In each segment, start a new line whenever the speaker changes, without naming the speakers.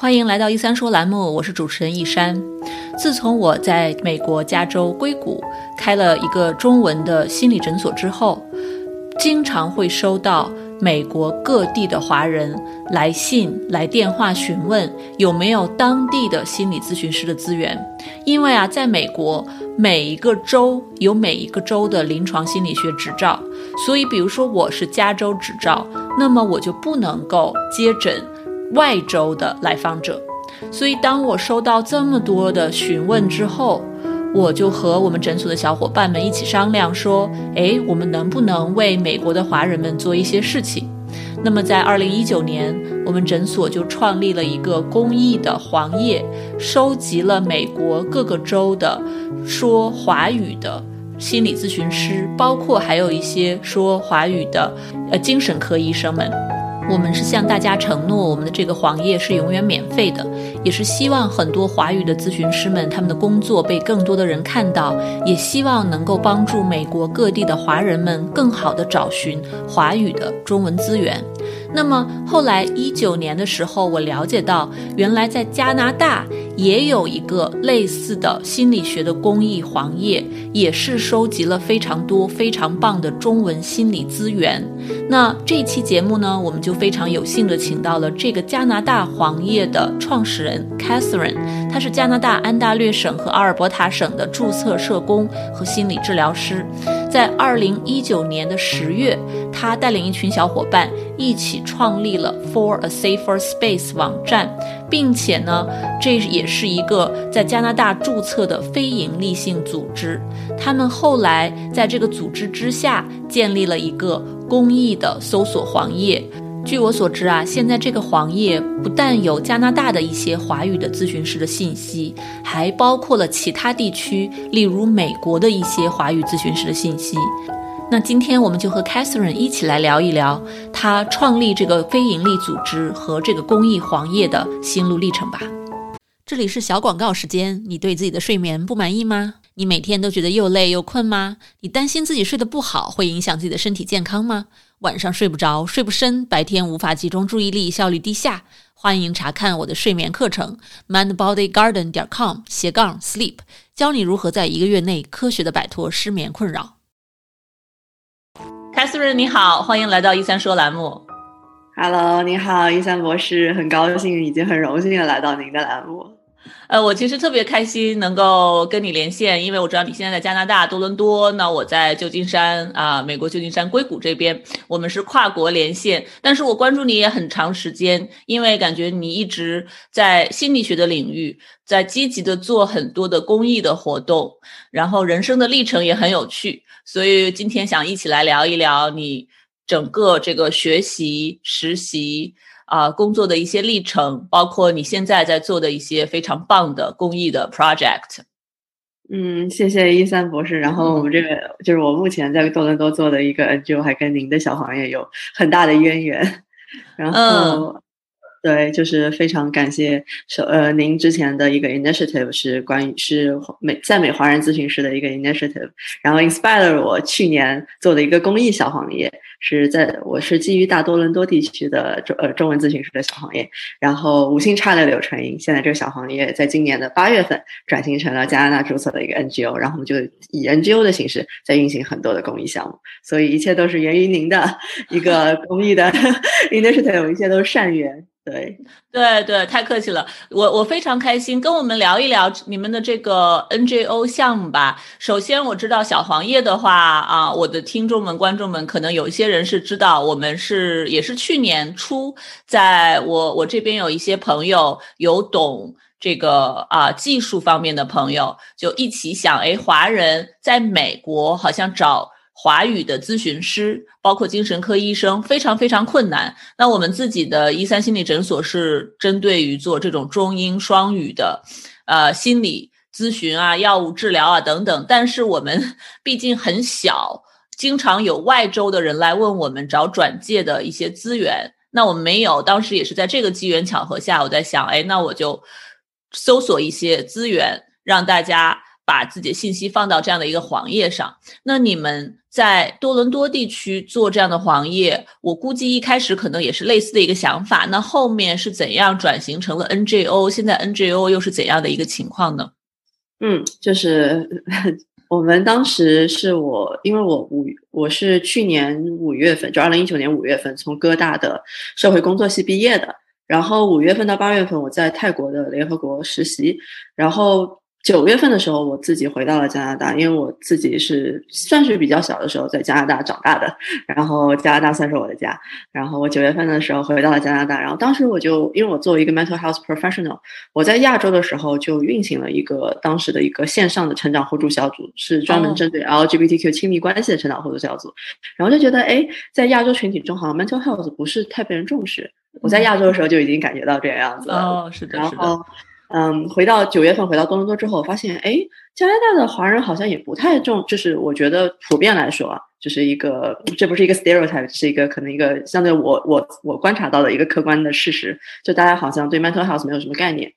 欢迎来到一三说栏目，我是主持人一山。自从我在美国加州硅谷开了一个中文的心理诊所之后，经常会收到美国各地的华人来信、来电话询问有没有当地的心理咨询师的资源。因为啊，在美国每一个州有每一个州的临床心理学执照，所以比如说我是加州执照，那么我就不能够接诊。外州的来访者，所以当我收到这么多的询问之后，我就和我们诊所的小伙伴们一起商量说：“诶，我们能不能为美国的华人们做一些事情？”那么在二零一九年，我们诊所就创立了一个公益的黄页，收集了美国各个州的说华语的心理咨询师，包括还有一些说华语的呃精神科医生们。我们是向大家承诺，我们的这个黄页是永远免费的，也是希望很多华语的咨询师们他们的工作被更多的人看到，也希望能够帮助美国各地的华人们更好的找寻华语的中文资源。那么后来一九年的时候，我了解到，原来在加拿大也有一个类似的心理学的公益黄页，也是收集了非常多非常棒的中文心理资源。那这期节目呢，我们就非常有幸的请到了这个加拿大黄页的创始人 Catherine，她是加拿大安大略省和阿尔伯塔省的注册社工和心理治疗师。在二零一九年的十月，他带领一群小伙伴一起创立了 For a Safer Space 网站，并且呢，这也是一个在加拿大注册的非营利性组织。他们后来在这个组织之下建立了一个公益的搜索黄页。据我所知啊，现在这个黄页不但有加拿大的一些华语的咨询师的信息，还包括了其他地区，例如美国的一些华语咨询师的信息。那今天我们就和 Catherine 一起来聊一聊她创立这个非营利组织和这个公益黄页的心路历程吧。这里是小广告时间，你对自己的睡眠不满意吗？你每天都觉得又累又困吗？你担心自己睡得不好会影响自己的身体健康吗？晚上睡不着，睡不深，白天无法集中注意力，效率低下。欢迎查看我的睡眠课程，mindbodygarden 点 com 斜杠 sleep，教你如何在一个月内科学的摆脱失眠困扰。蔡司人你好，欢迎来到一三说栏目。
Hello，你好，一三博士，很高兴，已经很荣幸的来到您的栏目。
呃，我其实特别开心能够跟你连线，因为我知道你现在在加拿大多伦多，那我在旧金山啊，美国旧金山硅谷这边，我们是跨国连线。但是我关注你也很长时间，因为感觉你一直在心理学的领域，在积极的做很多的公益的活动，然后人生的历程也很有趣，所以今天想一起来聊一聊你整个这个学习实习。啊，工作的一些历程，包括你现在在做的一些非常棒的公益的 project。
嗯，谢谢一三博士。然后我们这个就是我目前在多伦多做的一个 NGO，还跟您的小行业有很大的渊源。然后，对，就是非常感谢，首呃，您之前的一个 initiative 是关于是美在美华人咨询师的一个 initiative，然后 inspire 我去年做的一个公益小行业。是在我是基于大多伦多地区的中呃中文咨询师的小行业，然后五星差的柳成英，现在这个小行业在今年的八月份转型成了加拿大注册的一个 NGO，然后我们就以 NGO 的形式在运行很多的公益项目，所以一切都是源于您的一个公益的 initiative，一切都是善缘。对
对对，太客气了，我我非常开心，跟我们聊一聊你们的这个 NGO 项目吧。首先我知道小黄页的话啊，我的听众们、观众们可能有一些人是知道，我们是也是去年初，在我我这边有一些朋友有懂这个啊技术方面的朋友，就一起想，哎，华人在美国好像找。华语的咨询师，包括精神科医生，非常非常困难。那我们自己的一三心理诊所是针对于做这种中英双语的，呃，心理咨询啊、药物治疗啊等等。但是我们 毕竟很小，经常有外州的人来问我们找转介的一些资源。那我们没有，当时也是在这个机缘巧合下，我在想，哎，那我就搜索一些资源，让大家。把自己的信息放到这样的一个黄页上。那你们在多伦多地区做这样的黄页，我估计一开始可能也是类似的一个想法。那后面是怎样转型成了 NGO？现在 NGO 又是怎样的一个情况呢？
嗯，就是 我们当时是我，因为我五我是去年五月份，就二零一九年五月份从哥大的社会工作系毕业的。然后五月份到八月份，我在泰国的联合国实习。然后九月份的时候，我自己回到了加拿大，因为我自己是算是比较小的时候在加拿大长大的，然后加拿大算是我的家。然后我九月份的时候回到了加拿大，然后当时我就因为我作为一个 mental health professional，我在亚洲的时候就运行了一个当时的一个线上的成长互助小组，是专门针对 LGBTQ 亲密关系的成长互助小组。然后就觉得，哎，在亚洲群体中，好像 mental health 不是太被人重视。我在亚洲的时候就已经感觉到这个样子了。
哦，是的，
然后，嗯，回到九月份回到多伦多之后，发现哎，加拿大的华人好像也不太重，就是我觉得普遍来说啊，就是一个这不是一个 stereotype，是一个可能一个相对我我我观察到的一个客观的事实，就大家好像对 mental health 没有什么概念，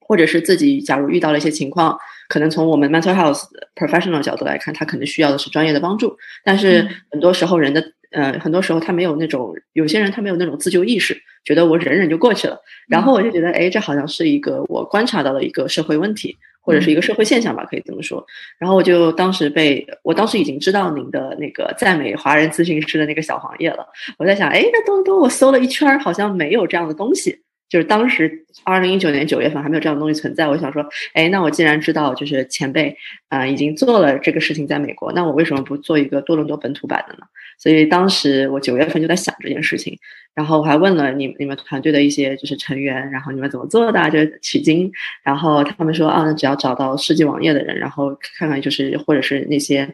或者是自己假如遇到了一些情况，可能从我们 mental health professional 角度来看，他可能需要的是专业的帮助，但是很多时候人的。呃，很多时候他没有那种，有些人他没有那种自救意识，觉得我忍忍就过去了。然后我就觉得，哎，这好像是一个我观察到的一个社会问题，或者是一个社会现象吧，可以这么说。然后我就当时被，我当时已经知道您的那个赞美华人咨询师的那个小黄页了。我在想，哎，那东东我搜了一圈，好像没有这样的东西。就是当时二零一九年九月份还没有这样的东西存在，我想说，哎，那我既然知道就是前辈啊已经做了这个事情在美国，那我为什么不做一个多伦多本土版的呢？所以当时我九月份就在想这件事情，然后我还问了你你们团队的一些就是成员，然后你们怎么做的，就是取经，然后他们说啊，那只要找到设计网页的人，然后看看就是或者是那些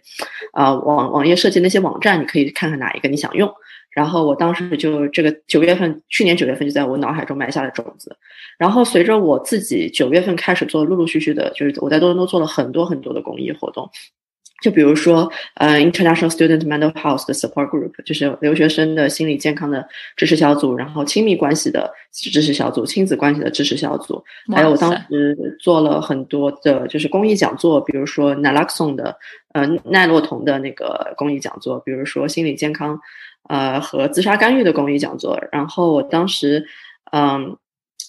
啊网网页设计那些网站，你可以看看哪一个你想用。然后我当时就这个九月份，去年九月份就在我脑海中埋下了种子。然后随着我自己九月份开始做，陆陆续续的，就是我在多伦多做了很多很多的公益活动。就比如说，呃，International Student Mental Health 的 Support Group，就是留学生的心理健康的支持小组，然后亲密关系的支持小组，亲子关系的支持小组。还有我当时做了很多的，就是公益讲座，比如说 Naloxone 的，呃，奈洛酮的那个公益讲座，比如说心理健康。呃，和自杀干预的公益讲座。然后我当时，嗯，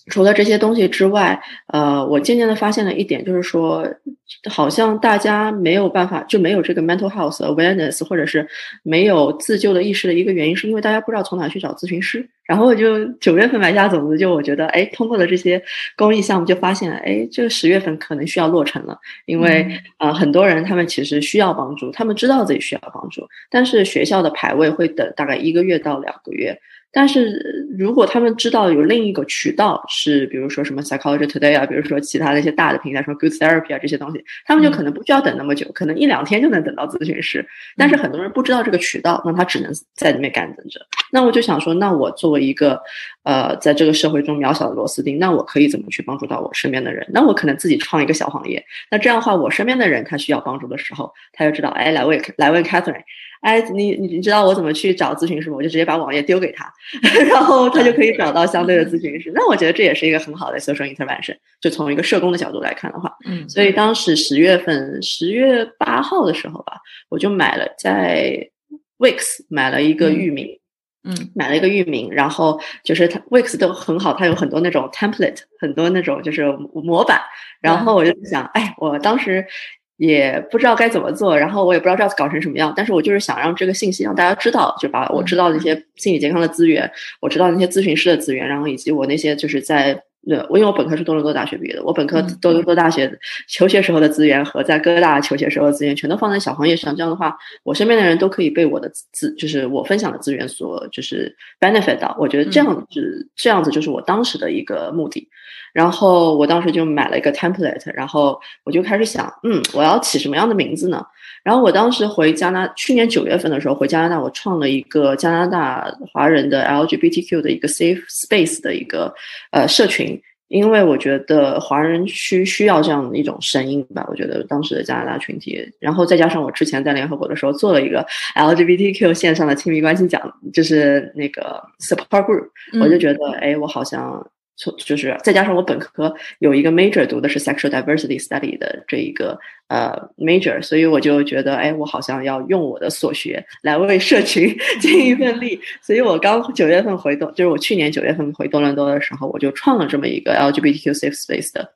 除了这些东西之外，呃，我渐渐的发现了一点，就是说，好像大家没有办法，就没有这个 mental health awareness，或者是没有自救的意识的一个原因，是因为大家不知道从哪去找咨询师。然后我就九月份埋下种子，就我觉得，哎，通过了这些公益项目，就发现，哎，这个十月份可能需要落成了，因为呃，很多人他们其实需要帮助，他们知道自己需要帮助，但是学校的排位会等大概一个月到两个月。但是如果他们知道有另一个渠道是，比如说什么 Psychology Today 啊，比如说其他的一些大的平台，什么 Good Therapy 啊这些东西，他们就可能不需要等那么久，可能一两天就能等到咨询师。但是很多人不知道这个渠道，那他只能在里面干等着。那我就想说，那我作为一个呃，在这个社会中渺小的螺丝钉，那我可以怎么去帮助到我身边的人？那我可能自己创一个小行业。那这样的话，我身边的人他需要帮助的时候，他就知道，哎，来问来问 Catherine。哎，你你你知道我怎么去找咨询师吗？我就直接把网页丢给他，然后他就可以找到相对的咨询师。那我觉得这也是一个很好的 social intervention。就从一个社工的角度来看的话，嗯，所以当时十月份十月八号的时候吧，我就买了在 Wix 买了一个域名，
嗯，
买了一个域名，然后就是它 Wix 都很好，它有很多那种 template，很多那种就是模板。然后我就想，哎，我当时。也不知道该怎么做，然后我也不知道这要搞成什么样，但是我就是想让这个信息让大家知道，就把我知道的一些心理健康的资源，我知道那些咨询师的资源，然后以及我那些就是在呃，我因为我本科是多伦多大学毕业的，我本科多伦多大学求学时候的资源和在哥大求学时候的资源全都放在小行业上，这样的话，我身边的人都可以被我的资，就是我分享的资源所就是 benefit 到，我觉得这样子这样子就是我当时的一个目的。然后我当时就买了一个 template，然后我就开始想，嗯，我要起什么样的名字呢？然后我当时回加拿，去年九月份的时候回加拿大，我创了一个加拿大华人的 LGBTQ 的一个 safe space 的一个呃社群，因为我觉得华人区需要这样的一种声音吧。我觉得当时的加拿大群体，然后再加上我之前在联合国的时候做了一个 LGBTQ 线上的亲密关系讲，就是那个 support group，我就觉得，哎，我好像。从就是再加上我本科有一个 major 读的是 sexual diversity study 的这一个呃 major，所以我就觉得，哎，我好像要用我的所学来为社群 尽一份力。所以我刚九月份回多，就是我去年九月份回多伦多的时候，我就创了这么一个 LGBTQ safe space 的。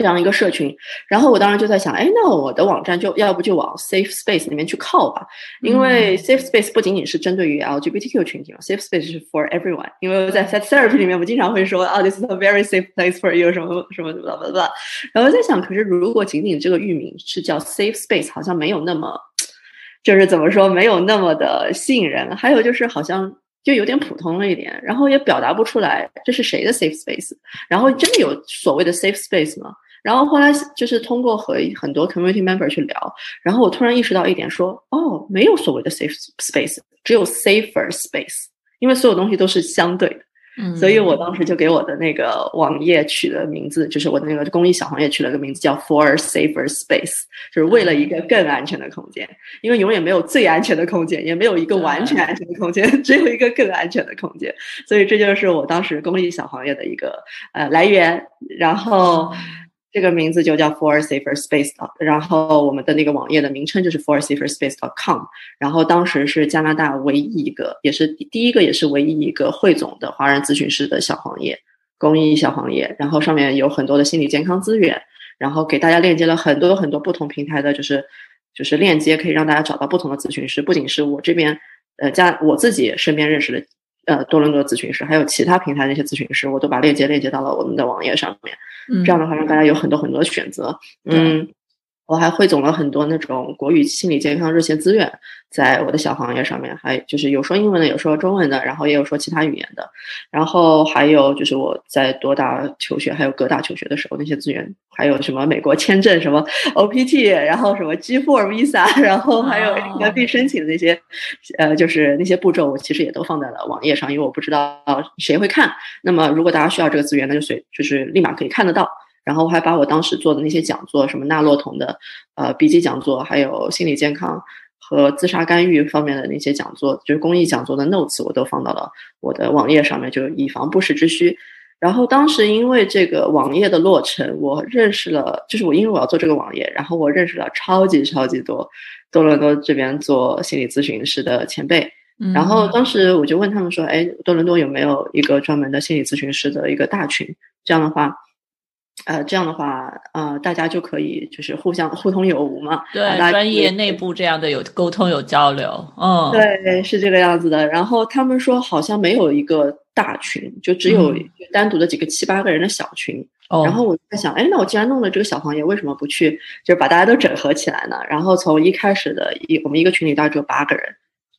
这样一个社群，然后我当时就在想，哎，那我的网站就要不就往 Safe Space 里面去靠吧，因为 Safe Space 不仅仅是针对于 LGBTQ 群体嘛，Safe Space 是 for everyone。因为在 Sex Therapy 里面，我经常会说，啊，this is a very safe place for you，什么什么什么什么。然后在想，可是如果仅仅这个域名是叫 Safe Space，好像没有那么，就是怎么说，没有那么的吸引人。还有就是好像。就有点普通了一点，然后也表达不出来这是谁的 safe space，然后真的有所谓的 safe space 吗？然后后来就是通过和很多 community member 去聊，然后我突然意识到一点，说哦，没有所谓的 safe space，只有 safer space，因为所有东西都是相对的。所以我当时就给我的那个网页取了名字，就是我的那个公益小行业取了个名字叫 For Safer Space，就是为了一个更安全的空间。因为永远没有最安全的空间，也没有一个完全安全的空间，只有一个更安全的空间。所以这就是我当时公益小行业的一个呃来源。然后。这个名字就叫 For Safer Space，然后我们的那个网页的名称就是 For Safer Space.com。然后当时是加拿大唯一一个，也是第一个，也是唯一一个汇总的华人咨询师的小行业，公益小行业。然后上面有很多的心理健康资源，然后给大家链接了很多很多不同平台的，就是就是链接，可以让大家找到不同的咨询师。不仅是我这边，呃，加我自己身边认识的。呃，多伦多咨询师，还有其他平台的一些咨询师，我都把链接链接到了我们的网页上面。这样的话，让大家有很多很多的选择。嗯。我还汇总了很多那种国语心理健康热线资源，在我的小行业上面，还就是有说英文的，有说中文的，然后也有说其他语言的，然后还有就是我在多大求学，还有各大求学的时候那些资源，还有什么美国签证，什么 OPT，然后什么 G4 visa，然后还有 H1B 申请的那些，呃，就是那些步骤，我其实也都放在了网页上，因为我不知道谁会看。那么如果大家需要这个资源，那就随就是立马可以看得到。然后我还把我当时做的那些讲座，什么纳洛酮的呃笔记讲座，还有心理健康和自杀干预方面的那些讲座，就是公益讲座的 notes，我都放到了我的网页上面，就以防不时之需。然后当时因为这个网页的落成，我认识了，就是我因为我要做这个网页，然后我认识了超级超级多多伦多这边做心理咨询师的前辈。然后当时我就问他们说：“哎，多伦多有没有一个专门的心理咨询师的一个大群？这样的话。”呃，这样的话，呃，大家就可以就是互相互通有无嘛。
对，专业内部这样的有沟通有交流。嗯，
对，是这个样子的。然后他们说好像没有一个大群，就只有单独的几个七八个人的小群。哦。然后我在想，哎，那我既然弄了这个小行业，为什么不去就是把大家都整合起来呢？然后从一开始的一我们一个群里大概只有八个人，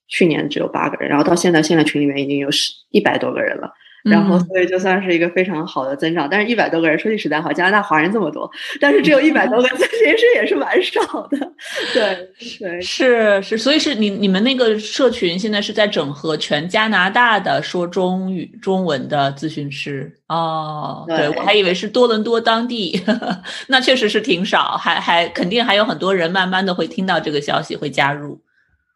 去年只有八个人，然后到现在现在群里面已经有十一百多个人了。然后，所以就算是一个非常好的增长，但是一百多个人，说句实在话，加拿大华人这么多，但是只有一百多个咨询师也是蛮少的。对，对，
是是，所以是你你们那个社群现在是在整合全加拿大的说中语中文的咨询师哦。对，我还以为是多伦多当地，那确实是挺少，还还肯定还有很多人慢慢的会听到这个消息会加入。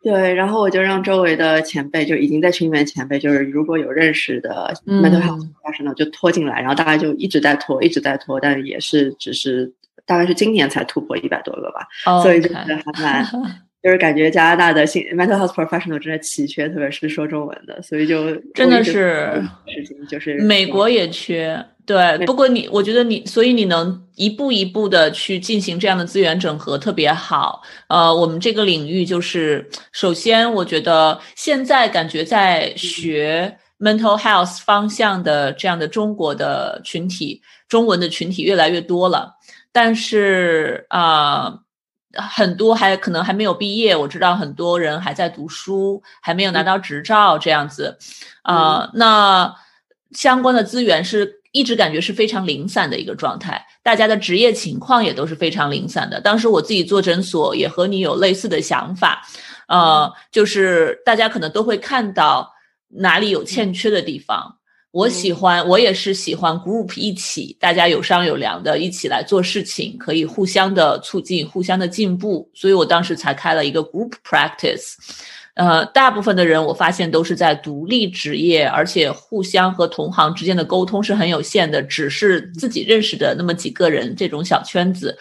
对，然后我就让周围的前辈，就已经在群里面前辈，就是如果有认识的 mental health professional 就拖进来，然后大家就一直在拖，一直在拖，但也是只是大概是今年才突破一百多个吧，所以就是还蛮，就是感觉加拿大的 mental health professional 真的奇缺，特别是说中文的，所以就
真的是
事情就是
美国也缺。对，不过你，我觉得你，所以你能一步一步的去进行这样的资源整合，特别好。呃，我们这个领域就是，首先，我觉得现在感觉在学 mental health 方向的这样的中国的群体，中文的群体越来越多了，但是啊，很多还可能还没有毕业。我知道很多人还在读书，还没有拿到执照这样子。啊，那相关的资源是。一直感觉是非常零散的一个状态，大家的职业情况也都是非常零散的。当时我自己做诊所，也和你有类似的想法，呃，就是大家可能都会看到哪里有欠缺的地方。我喜欢，我也是喜欢 group 一起，大家有商有量的一起来做事情，可以互相的促进，互相的进步。所以我当时才开了一个 group practice。呃，大部分的人我发现都是在独立职业，而且互相和同行之间的沟通是很有限的，只是自己认识的那么几个人这种小圈子。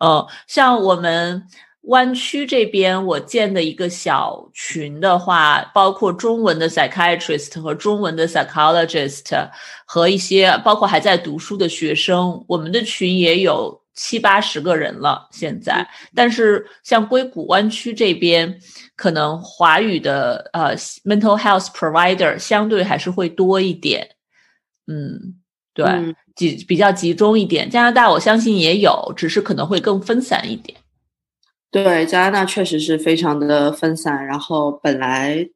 呃，像我们湾区这边，我建的一个小群的话，包括中文的 psychiatrist 和中文的 psychologist 和一些包括还在读书的学生，我们的群也有七八十个人了。现在，但是像硅谷湾区这边。可能华语的呃 mental health provider 相对还是会多一点，嗯，对，集比较集中一点。加拿大我相信也有，只是可能会更分散一点。
对，加拿大确实是非常的分散，然后本来。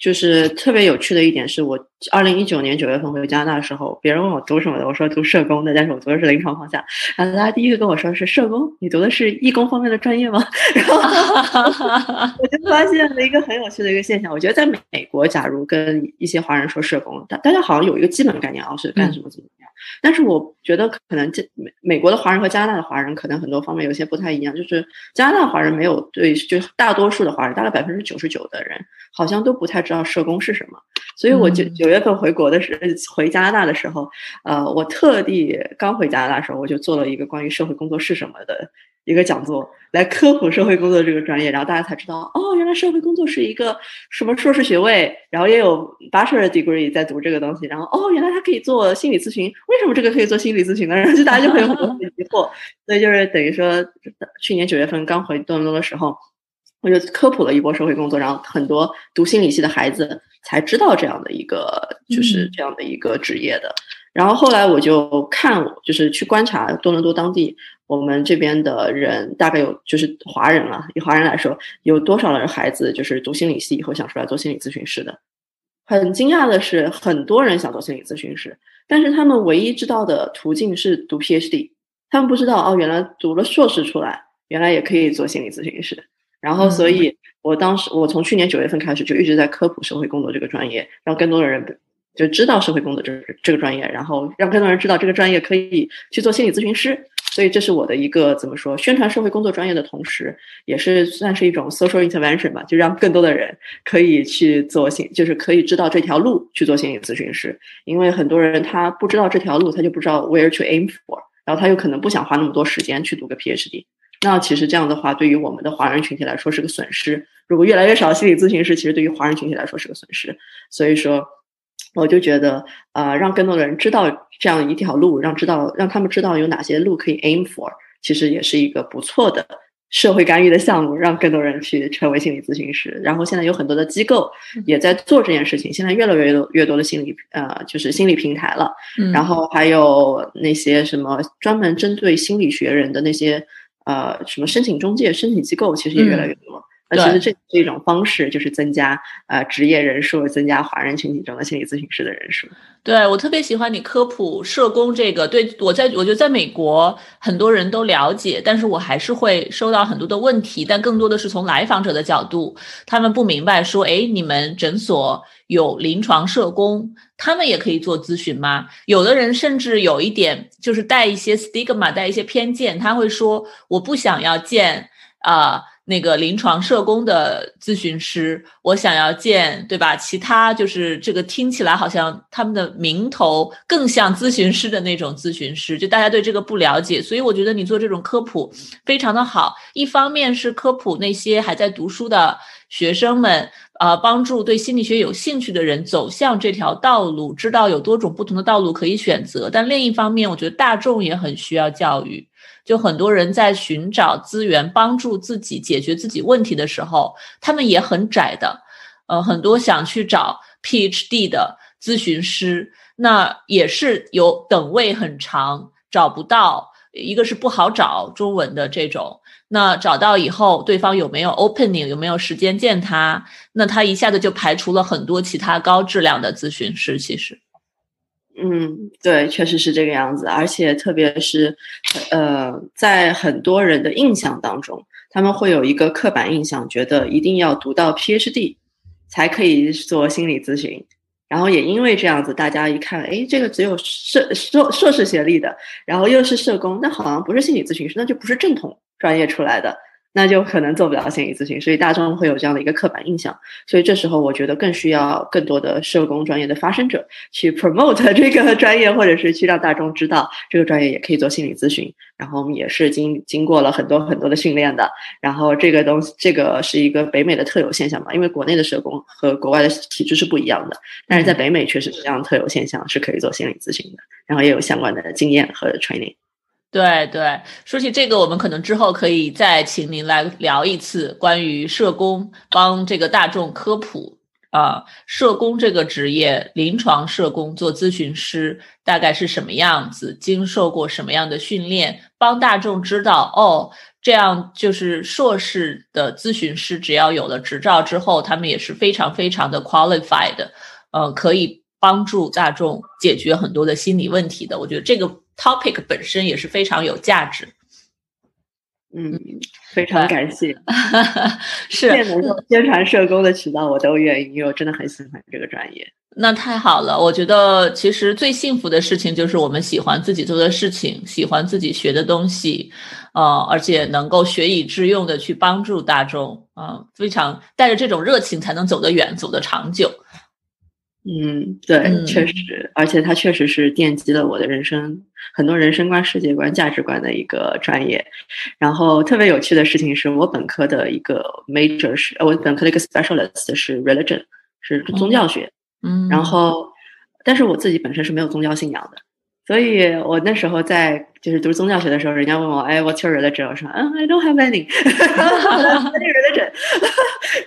就是特别有趣的一点是，我二零一九年九月份回加拿大的时候，别人问我读什么的，我说读社工的，但是我读的是临床方向。然后大家第一个跟我说是社工，你读的是义工方面的专业吗？然后我就发现了一个很有趣的一个现象，我觉得在美国，假如跟一些华人说社工，大大家好像有一个基本概念啊，是干什么怎么样。但是我觉得可能这美美国的华人和加拿大的华人可能很多方面有些不太一样，就是加拿大华人没有对，就大多数的华人，大概百分之九十九的人好像都不太。知道社工是什么，所以我九九月份回国的时回加拿大的时候，呃，我特地刚回加拿大的时候，我就做了一个关于社会工作是什么的一个讲座，来科普社会工作这个专业，然后大家才知道，哦，原来社会工作是一个什么硕士学位，然后也有 bachelor degree 在读这个东西，然后哦，原来他可以做心理咨询，为什么这个可以做心理咨询呢？然后就大家就会有很多疑惑，所以就是等于说，去年九月份刚回多伦多的时候。我就科普了一波社会工作，然后很多读心理系的孩子才知道这样的一个，就是这样的一个职业的。然后后来我就看，就是去观察多伦多当地，我们这边的人大概有，就是华人啊，以华人来说，有多少的孩子就是读心理系以后想出来做心理咨询师的？很惊讶的是，很多人想做心理咨询师，但是他们唯一知道的途径是读 PhD，他们不知道哦，原来读了硕士出来，原来也可以做心理咨询师。然后，所以我当时，我从去年九月份开始就一直在科普社会工作这个专业，让更多的人就知道社会工作这这个专业，然后让更多人知道这个专业可以去做心理咨询师。所以这是我的一个怎么说，宣传社会工作专业的同时，也是算是一种 social intervention 吧，就让更多的人可以去做心，就是可以知道这条路去做心理咨询师。因为很多人他不知道这条路，他就不知道 where to aim for，然后他又可能不想花那么多时间去读个 PhD。那其实这样的话，对于我们的华人群体来说是个损失。如果越来越少心理咨询师，其实对于华人群体来说是个损失。所以说，我就觉得，呃，让更多的人知道这样一条路，让知道让他们知道有哪些路可以 aim for，其实也是一个不错的社会干预的项目，让更多人去成为心理咨询师。然后现在有很多的机构也在做这件事情。现在越来越多越多的心理呃，就是心理平台了。然后还有那些什么专门针对心理学人的那些。呃，什么申请中介、申请机构其实也越来越多。那其实这是一种方式，就是增加呃职业人数，增加华人群体中的心理咨询师的人数。
对我特别喜欢你科普社工这个，对我在我觉得在美国很多人都了解，但是我还是会收到很多的问题，但更多的是从来访者的角度，他们不明白说，哎，你们诊所有临床社工，他们也可以做咨询吗？有的人甚至有一点就是带一些 stigma，带一些偏见，他会说，我不想要见啊。那个临床社工的咨询师，我想要见，对吧？其他就是这个听起来好像他们的名头更像咨询师的那种咨询师，就大家对这个不了解，所以我觉得你做这种科普非常的好。一方面是科普那些还在读书的学生们，呃，帮助对心理学有兴趣的人走向这条道路，知道有多种不同的道路可以选择。但另一方面，我觉得大众也很需要教育。就很多人在寻找资源帮助自己解决自己问题的时候，他们也很窄的。呃，很多想去找 PhD 的咨询师，那也是有等位很长，找不到。一个是不好找中文的这种，那找到以后，对方有没有 opening，有没有时间见他？那他一下子就排除了很多其他高质量的咨询师。其实。
嗯，对，确实是这个样子，而且特别是，呃，在很多人的印象当中，他们会有一个刻板印象，觉得一定要读到 PhD 才可以做心理咨询，然后也因为这样子，大家一看，哎，这个只有硕硕硕士学历的，然后又是社工，那好像不是心理咨询师，那就不是正统专业出来的，那就可能做不了心理咨询，所以大众会有这样的一个刻板印象。所以这时候，我觉得更需要更多的社工专业的发声者去 promote 这个专业，或者是去让大众知道这个专业也可以做心理咨询。然后我们也是经经过了很多很多的训练的。然后这个东西，这个是一个北美的特有现象嘛？因为国内的社工和国外的体制是不一样的，但是在北美确实是这样特有现象，是可以做心理咨询的。然后也有相关的经验和 training。
对对，说起这个，我们可能之后可以再请您来聊一次关于社工帮这个大众科普。啊，社工这个职业，临床社工做咨询师大概是什么样子，经受过什么样的训练，帮大众知道哦，这样就是硕士的咨询师，只要有了执照之后，他们也是非常非常的 qualified，呃，可以帮助大众解决很多的心理问题的。我觉得这个。Topic 本身也是非常有价值，
嗯，非常感谢，
是
能够宣传社工的渠道，我都愿意，因为我真的很喜欢这个专业。
那太好了，我觉得其实最幸福的事情就是我们喜欢自己做的事情，喜欢自己学的东西，呃，而且能够学以致用的去帮助大众，啊，非常带着这种热情才能走得远，走得长久。
嗯，对，确实，而且它确实是奠基了我的人生很多人生观、世界观、价值观的一个专业。然后特别有趣的事情是我本科的一个 major 是，我本科的一个 specialist 是 religion，是宗教学。
嗯，
然后，但是我自己本身是没有宗教信仰的。所以我那时候在就是读宗教学的时候，人家问我，哎，What's your religion？我说，嗯，I don't have any religion。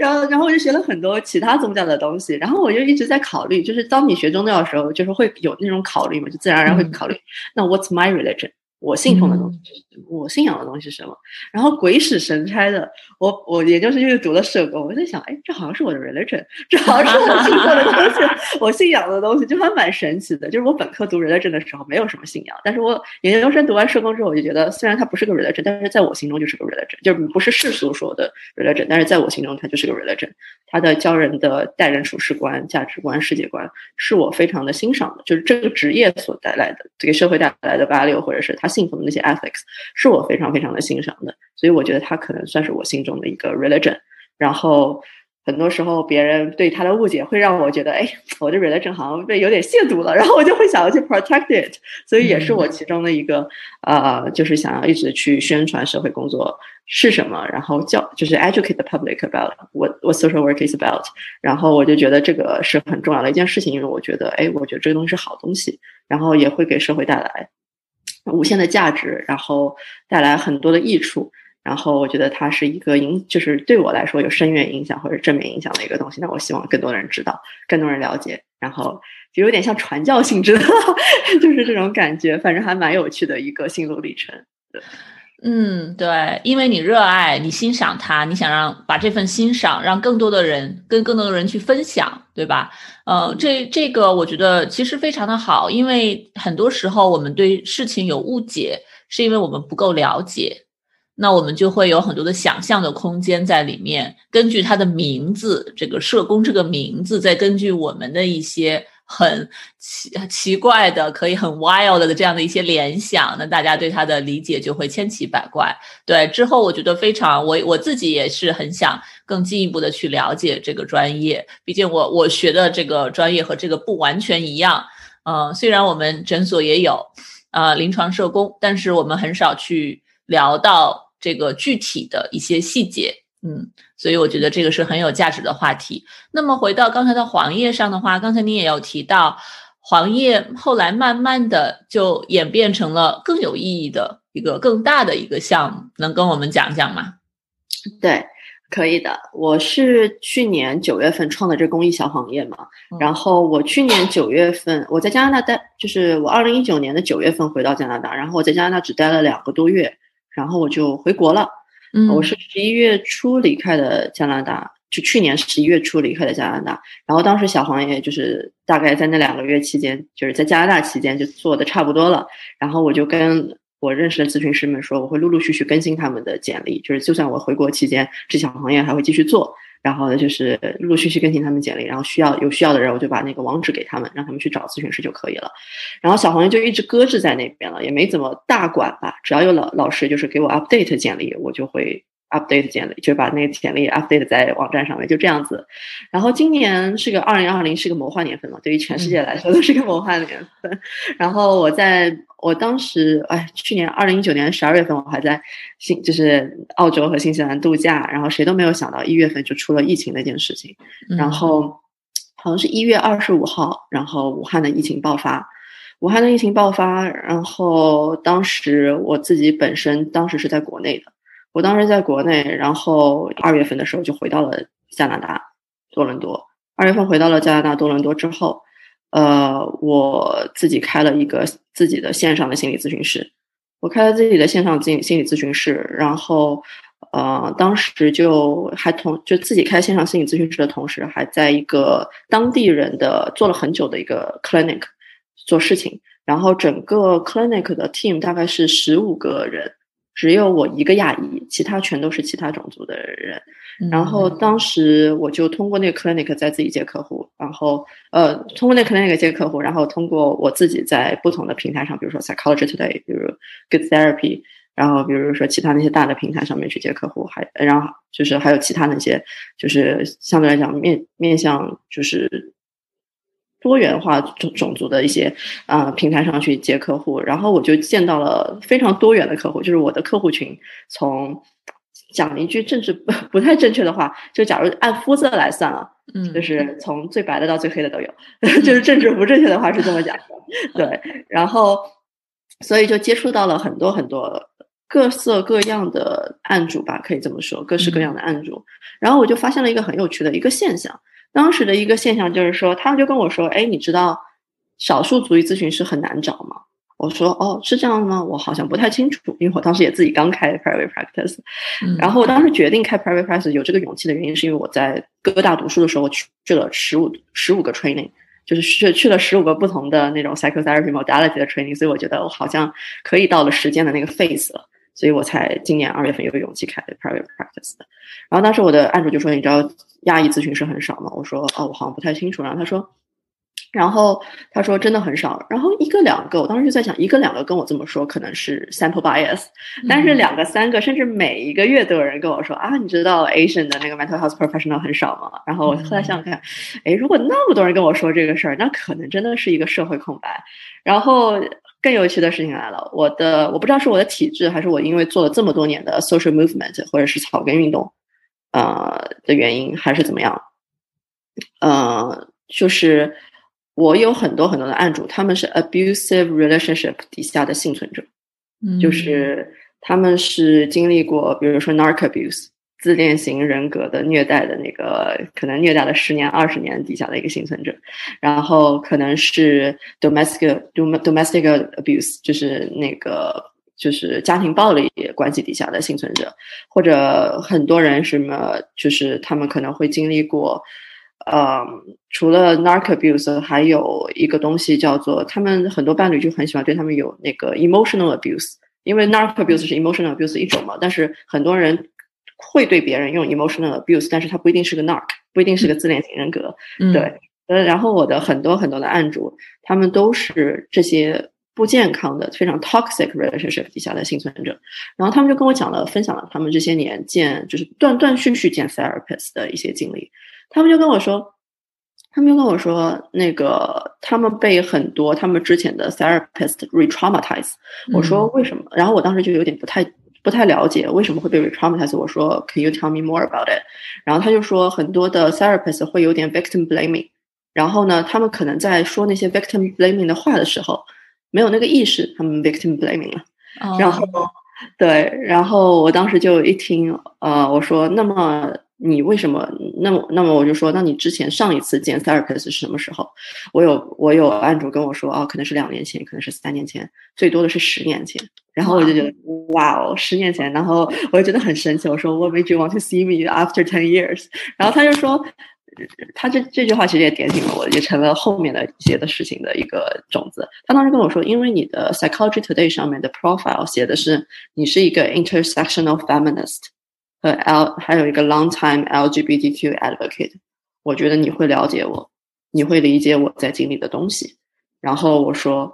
然后，然后我就学了很多其他宗教的东西。然后我就一直在考虑，就是当你学宗教的时候，就是会有那种考虑嘛，就自然而然会考虑，那 What's my religion？我信奉的东西是什么？我信仰的东西是什么？然后鬼使神差的，我我研究生就是读了社工，我在想，哎，这好像是我的 religion，这好像是我信奉的东西，我信仰的东西，就还蛮神奇的。就是我本科读 religion 的时候没有什么信仰，但是我研究生读完社工之后，我就觉得，虽然它不是个 religion，但是在我心中就是个 religion，就是不是世俗说的 religion，但是在我心中它就是个 religion。它的教人的待人处事观、价值观、世界观，是我非常的欣赏的。就是这个职业所带来的，这个社会带来的 value，或者是他信奉的那些 ethics，是我非常非常的欣赏的。所以我觉得他可能算是我心中的一个 religion。然后。很多时候，别人对他的误解会让我觉得，哎，我的 religion 好像被有点亵渎了，然后我就会想要去 protect it，所以也是我其中的一个，呃，就是想要一直去宣传社会工作是什么，然后教就是 educate the public about what what social work is about，然后我就觉得这个是很重要的一件事情，因为我觉得，哎，我觉得这个东西是好东西，然后也会给社会带来无限的价值，然后带来很多的益处。然后我觉得它是一个影，就是对我来说有深远影响或者正面影响的一个东西。那我希望更多人知道，更多人了解，然后就有点像传教性质的，就是这种感觉。反正还蛮有趣的一个心路历程。
嗯，对，因为你热爱，你欣赏它，你想让把这份欣赏让更多的人跟更多的人去分享，对吧？呃，这这个我觉得其实非常的好，因为很多时候我们对事情有误解，是因为我们不够了解。那我们就会有很多的想象的空间在里面。根据它的名字，这个社工这个名字，再根据我们的一些很奇奇怪的、可以很 wild 的这样的一些联想，那大家对它的理解就会千奇百怪。对，之后我觉得非常，我我自己也是很想更进一步的去了解这个专业。毕竟我我学的这个专业和这个不完全一样。嗯，虽然我们诊所也有啊临床社工，但是我们很少去。聊到这个具体的一些细节，嗯，所以我觉得这个是很有价值的话题。那么回到刚才的黄页上的话，刚才你也有提到，黄页后来慢慢的就演变成了更有意义的一个更大的一个项目，能跟我们讲讲吗？
对。可以的，我是去年九月份创的这公益小黄页嘛，然后我去年九月份我在加拿大待，就是我二零一九年的九月份回到加拿大，然后我在加拿大只待了两个多月，然后我就回国了。
嗯，
我是十一月初离开的加拿大，就去年十一月初离开的加拿大，然后当时小黄也就是大概在那两个月期间，就是在加拿大期间就做的差不多了，然后我就跟。我认识的咨询师们说，我会陆陆续续更新他们的简历，就是就算我回国期间，这小行业还会继续做。然后呢，就是陆陆续续更新他们简历，然后需要有需要的人，我就把那个网址给他们，让他们去找咨询师就可以了。然后小黄就一直搁置在那边了，也没怎么大管吧。只要有老老师就是给我 update 简历，我就会 update 简历，就把那个简历 update 在网站上面，就这样子。然后今年是个二零二零，是个魔幻年份嘛，对于全世界来说都是个魔幻年份。然后我在我当时，哎，去年二零一九年十二月份，我还在新就是澳洲和新西兰度假，然后谁都没有想到一月份就出了疫情那件事情。然后好像是一月二十五号，然后武汉的疫情爆发。武汉的疫情爆发，然后当时我自己本身当时是在国内的，我当时在国内，然后二月份的时候就回到了加拿大多伦多。二月份回到了加拿大多伦多之后，呃，我自己开了一个自己的线上的心理咨询室，我开了自己的线上心心理咨询室，然后呃，当时就还同就自己开线上心理咨询室的同时，还在一个当地人的做了很久的一个 clinic。做事情，然后整个 clinic 的 team 大概是十五个人，只有我一个亚裔，其他全都是其他种族的人。然后当时我就通过那个 clinic 在自己接客户，然后呃通过那 clinic 接客户，然后通过我自己在不同的平台上，比如说 Psychology Today，比如 Good Therapy，然后比如说其他那些大的平台上面去接客户，还然后就是还有其他那些就是相对来讲面面向就是。多元化种种族的一些啊平台上去接客户，然后我就见到了非常多元的客户，就是我的客户群从讲一句政治不 不太正确的话，就假如按肤色来算啊，嗯，就是从最白的到最黑的都有，就是政治不正确的话是这么讲的，对，然后所以就接触到了很多很多各色各样的案主吧，可以这么说，各式各样的案主，然后我就发现了一个很有趣的一个现象。当时的一个现象就是说，他们就跟我说：“哎，你知道少数族裔咨询师很难找吗？”我说：“哦，是这样吗？我好像不太清楚，因为我当时也自己刚开 private practice。然后我当时决定开 private practice 有这个勇气的原因，是因为我在哥大读书的时候去去了十五十五个 training，就是去去了十五个不同的那种 psychotherapy modality 的 training，所以我觉得我好像可以到了时间的那个 phase 了，所以我才今年二月份有勇气开 private practice 的。然后当时我的案主就说：‘你知道。’亚裔咨询师很少吗？我说哦，我好像不太清楚。然后他说，然后他说真的很少。然后一个两个，我当时就在想，一个两个跟我这么说可能是 sample bias，但是两个三个，甚至每一个月都有人跟我说啊，你知道 Asian 的那个 mental health professional 很少吗？然后我后来想想看，哎，如果那么多人跟我说这个事儿，那可能真的是一个社会空白。然后更有趣的事情来了，我的我不知道是我的体质，还是我因为做了这么多年的 social movement 或者是草根运动。呃的原因还是怎么样？呃，就是我有很多很多的案主，他们是 abusive relationship 底下的幸存者，就是他们是经历过，比如说 narc abuse 自恋型人格的虐待的那个，可能虐待了十年二十年底下的一个幸存者，然后可能是 domestic domestic abuse，就是那个。就是家庭暴力关系底下的幸存者，或者很多人什么，就是他们可能会经历过，呃，除了 narc abuse，还有一个东西叫做，他们很多伴侣就很喜欢对他们有那个 emotional abuse，因为 narc abuse 是 emotional abuse 一种嘛，但是很多人会对别人用 emotional abuse，但是他不一定是个 narc，不一定是个自恋型人格，对，呃，然后我的很多很多的案主，他们都是这些。不健康的、非常 toxic relationship 底下的幸存者，然后他们就跟我讲了、分享了他们这些年见就是断断续续见 therapist 的一些经历。他们就跟我说，他们就跟我说，那个他们被很多他们之前的 therapist retraumatize。我说为什么？然后我当时就有点不太不太了解为什么会被 retraumatize。我说 Can you tell me more about it？然后他就说很多的 therapist 会有点 victim blaming。然后呢，他们可能在说那些 victim blaming 的话的时候。没有那个意识，他们 victim blaming 了。然后，对，然后我当时就一听，呃，我说，那么你为什么？那么，那么我就说，那你之前上一次见 therapist 是什么时候？我有，我有案主跟我说，哦，可能是两年前，可能是三年前，最多的是十年前。然后我就觉得，哇哦，十年前。然后我就觉得很神奇，我说，What made you want to see me after ten years？然后他就说。他这这句话其实也点醒了我，也成了后面的一些的事情的一个种子。他当时跟我说，因为你的 Psychology Today 上面的 profile 写的是你是一个 intersectional feminist 和 L 还有一个 long time LGBTQ advocate，我觉得你会了解我，你会理解我在经历的东西。然后我说，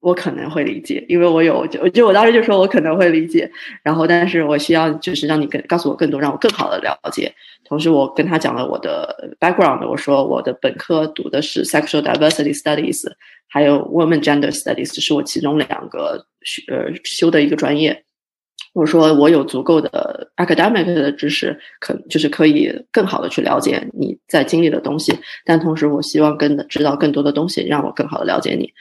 我可能会理解，因为我有就就我当时就说我可能会理解，然后但是我需要就是让你更告诉我更多，让我更好的了解。同时，我跟他讲了我的 background，我说我的本科读的是 sexual diversity studies，还有 women gender studies，是我其中两个学呃修的一个专业。我说我有足够的 academic 的知识，可就是可以更好的去了解你在经历的东西，但同时我希望更知道更多的东西，让我更好的了解你。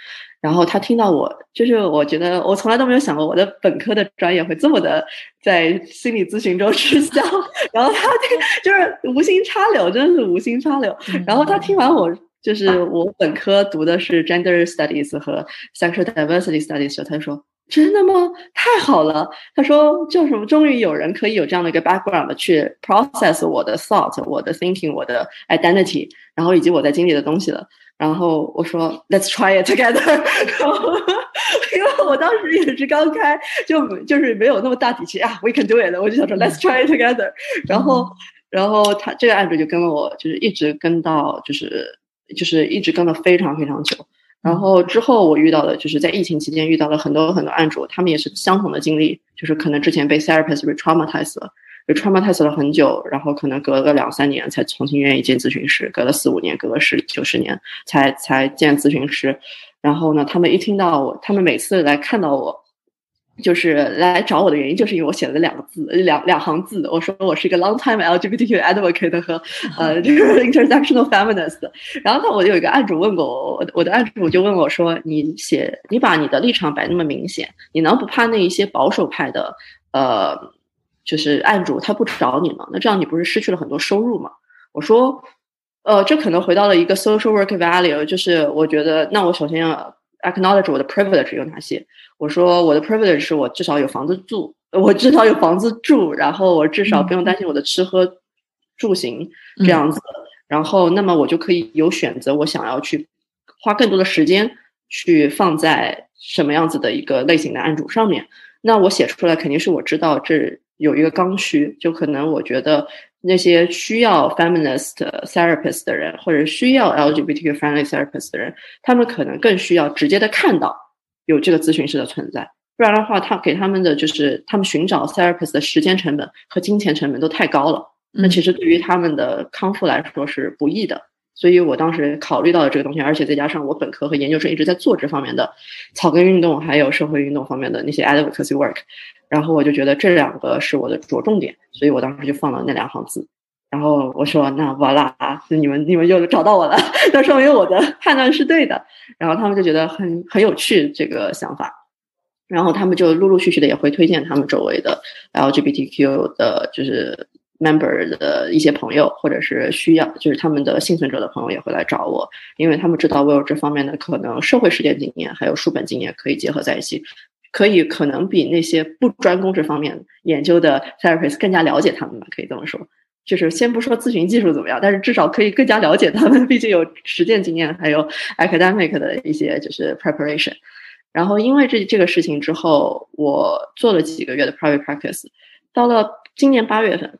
然后他听到我，就是我觉得我从来都没有想过我的本科的专业会这么的在心理咨询中失效。然后他听就是无心插柳，真的是无心插柳。然后他听完我，就是我本科读的是 gender studies 和 sexual diversity studies，他就说。真的吗？太好了！他说叫什么？终于有人可以有这样的一个 background 去 process 我的 thought、我的 thinking、我的 identity，然后以及我在经历的东西了。然后我说 Let's try it together。因为我当时也是刚开，就就是没有那么大底气啊，We can do it。我就想说 Let's try it together。然后，然后他这个案主就跟了我，就是一直跟到，就是就是一直跟了非常非常久。然后之后我遇到的就是在疫情期间遇到了很多很多案主，他们也是相同的经历，就是可能之前被 therapist retraumatized 了，retraumatized 了很久，然后可能隔了两三年才重新愿意见咨询师，隔了四五年，隔了十九十年才才见咨询师。然后呢，他们一听到我，他们每次来看到我。就是来找我的原因，就是因为我写了两个字，两两行字。我说我是一个 long time LGBTQ advocate 和呃，就是 intersectional feminist。然后呢我有一个案主问过，我我的案主就问我说：“你写你把你的立场摆那么明显，你能不怕那一些保守派的呃，就是案主他不找你吗？那这样你不是失去了很多收入吗？”我说：“呃，这可能回到了一个 social work value，就是我觉得那我首先要。” Acknowledge 我的 privilege 有哪些？我说我的 privilege 是我至少有房子住，我至少有房子住，然后我至少不用担心我的吃喝住行这样子。然后，那么我就可以有选择，我想要去花更多的时间去放在什么样子的一个类型的案主上面。那我写出来肯定是我知道这有一个刚需，就可能我觉得。那些需要 feminist therapist 的人，或者需要 LGBTQ friendly therapist 的人，他们可能更需要直接的看到有这个咨询师的存在，不然的话，他给他们的就是他们寻找 therapist 的时间成本和金钱成本都太高了。那其实对于他们的康复来说是不易的。所以我当时考虑到了这个东西，而且再加上我本科和研究生一直在做这方面的草根运动，还有社会运动方面的那些 advocacy work，然后我就觉得这两个是我的着重点，所以我当时就放了那两行字。然后我说：“那完了啊，你们你们又找到我了，那说明我的判断是对的。”然后他们就觉得很很有趣这个想法，然后他们就陆陆续续的也会推荐他们周围的 LGBTQ 的，就是。Member 的一些朋友，或者是需要，就是他们的幸存者的朋友也会来找我，因为他们知道我有这方面的可能社会实践经验，还有书本经验可以结合在一起，可以可能比那些不专攻这方面研究的 therapist 更加了解他们吧，可以这么说。就是先不说咨询技术怎么样，但是至少可以更加了解他们，毕竟有实践经验，还有 academic 的一些就是 preparation。然后因为这这个事情之后，我做了几个月的 private practice，到了今年八月份。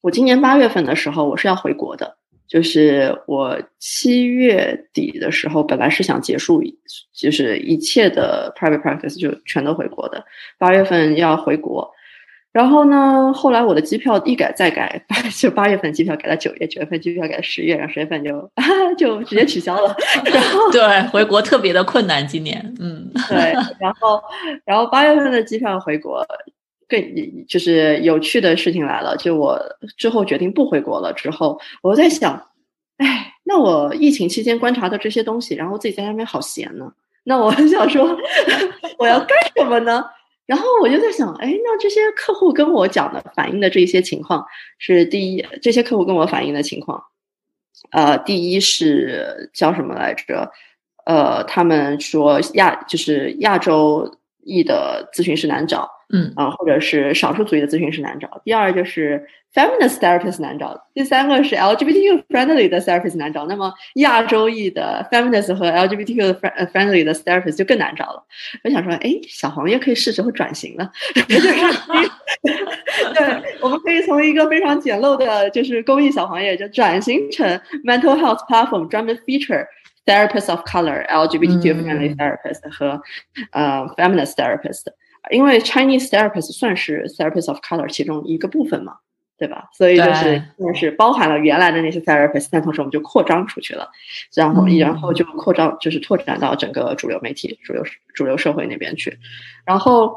我今年八月份的时候，我是要回国的。就是我七月底的时候，本来是想结束，就是一切的 private practice 就全都回国的。八月份要回国，然后呢，后来我的机票一改再改，就八月份机票改到九月，九月份机票改到十月，然后十月份就 就直接取消了。然后
对回国特别的困难，今年嗯
对，然后然后八月份的机票回国。更就是有趣的事情来了，就我之后决定不回国了之后，我在想，哎，那我疫情期间观察的这些东西，然后自己在那边好闲呢，那我很 想说，我要干什么呢？然后我就在想，哎，那这些客户跟我讲的反映的这些情况是第一，这些客户跟我反映的情况，呃，第一是叫什么来着？呃，他们说亚就是亚洲裔的咨询师难找。
嗯
啊，或者是少数族裔的咨询师难找。第二就是 feminist therapist 难找。第三个是 LGBTQ friendly 的 therapist 难找。那么亚洲裔的 feminist 和 LGBTQ friendly 的 therapist 就更难找了。我想说，哎，小黄也可以是时候转型了。就是对，我们可以从一个非常简陋的，就是公益小黄页，就转型成 mental health platform，专门 feature therapist of color、LGBTQ friendly therapist 和呃 feminist therapist。因为 Chinese therapist 算是 therapist of color 其中一个部分嘛，对吧？所以就是就是包含了原来的那些 therapist，但同时我们就扩张出去了，然后然后就扩张就是拓展到整个主流媒体、主流主流社会那边去。然后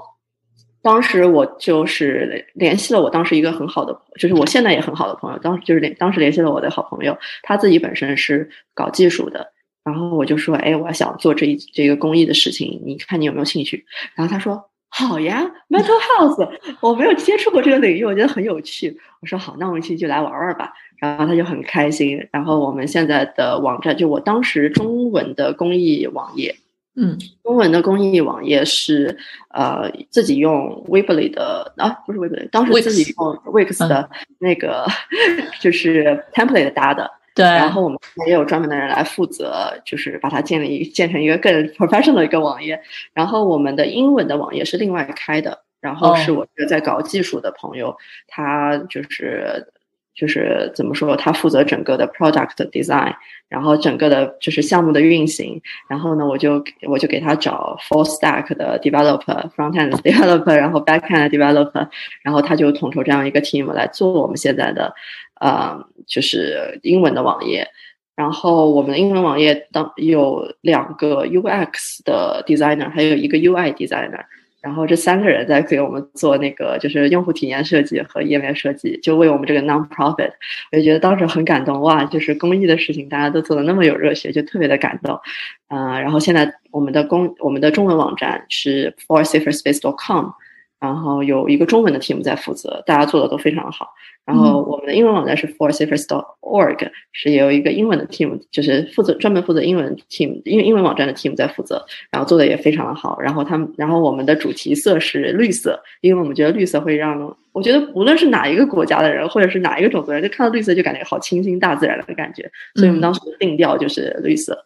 当时我就是联系了我当时一个很好的，就是我现在也很好的朋友，当时就是联当时联系了我的好朋友，他自己本身是搞技术的，然后我就说，哎，我想做这一这个公益的事情，你看你有没有兴趣？然后他说。好呀，mental House，我没有接触过这个领域，我觉得很有趣。我说好，那我们一起就来玩玩吧。然后他就很开心。然后我们现在的网站，就我当时中文的公益网页，
嗯，
中文的公益网页是呃自己用 Weebly 的啊，不是 Weebly，当时自己用 Wix 的那个 就是 template 搭的。
对，
然后我们也有专门的人来负责，就是把它建立建成一个更 professional 的一个网页。然后我们的英文的网页是另外开的，然后是我一个在搞技术的朋友，他就是就是怎么说，他负责整个的 product design，然后整个的就是项目的运行。然后呢，我就我就给他找 full stack 的 developer，front end developer，然后 back end developer，然后他就统筹这样一个 team 来做我们现在的。呃，就是英文的网页，然后我们的英文网页当有两个 UX 的 designer，还有一个 UI designer，然后这三个人在给我们做那个就是用户体验设计和页面设计，就为我们这个 non-profit，我就觉得当时很感动哇，就是公益的事情大家都做的那么有热血，就特别的感动。嗯，然后现在我们的公我们的中文网站是 forsaferspace.com。然后有一个中文的 team 在负责，大家做的都非常好。然后我们的英文网站是 forsafer.org，是也有一个英文的 team，就是负责专门负责英文 team，因为英文网站的 team 在负责，然后做的也非常的好。然后他们，然后我们的主题色是绿色，因为我们觉得绿色会让，我觉得无论是哪一个国家的人，或者是哪一个种族人，就看到绿色就感觉好清新大自然的感觉，所以我们当时的定调就是绿色。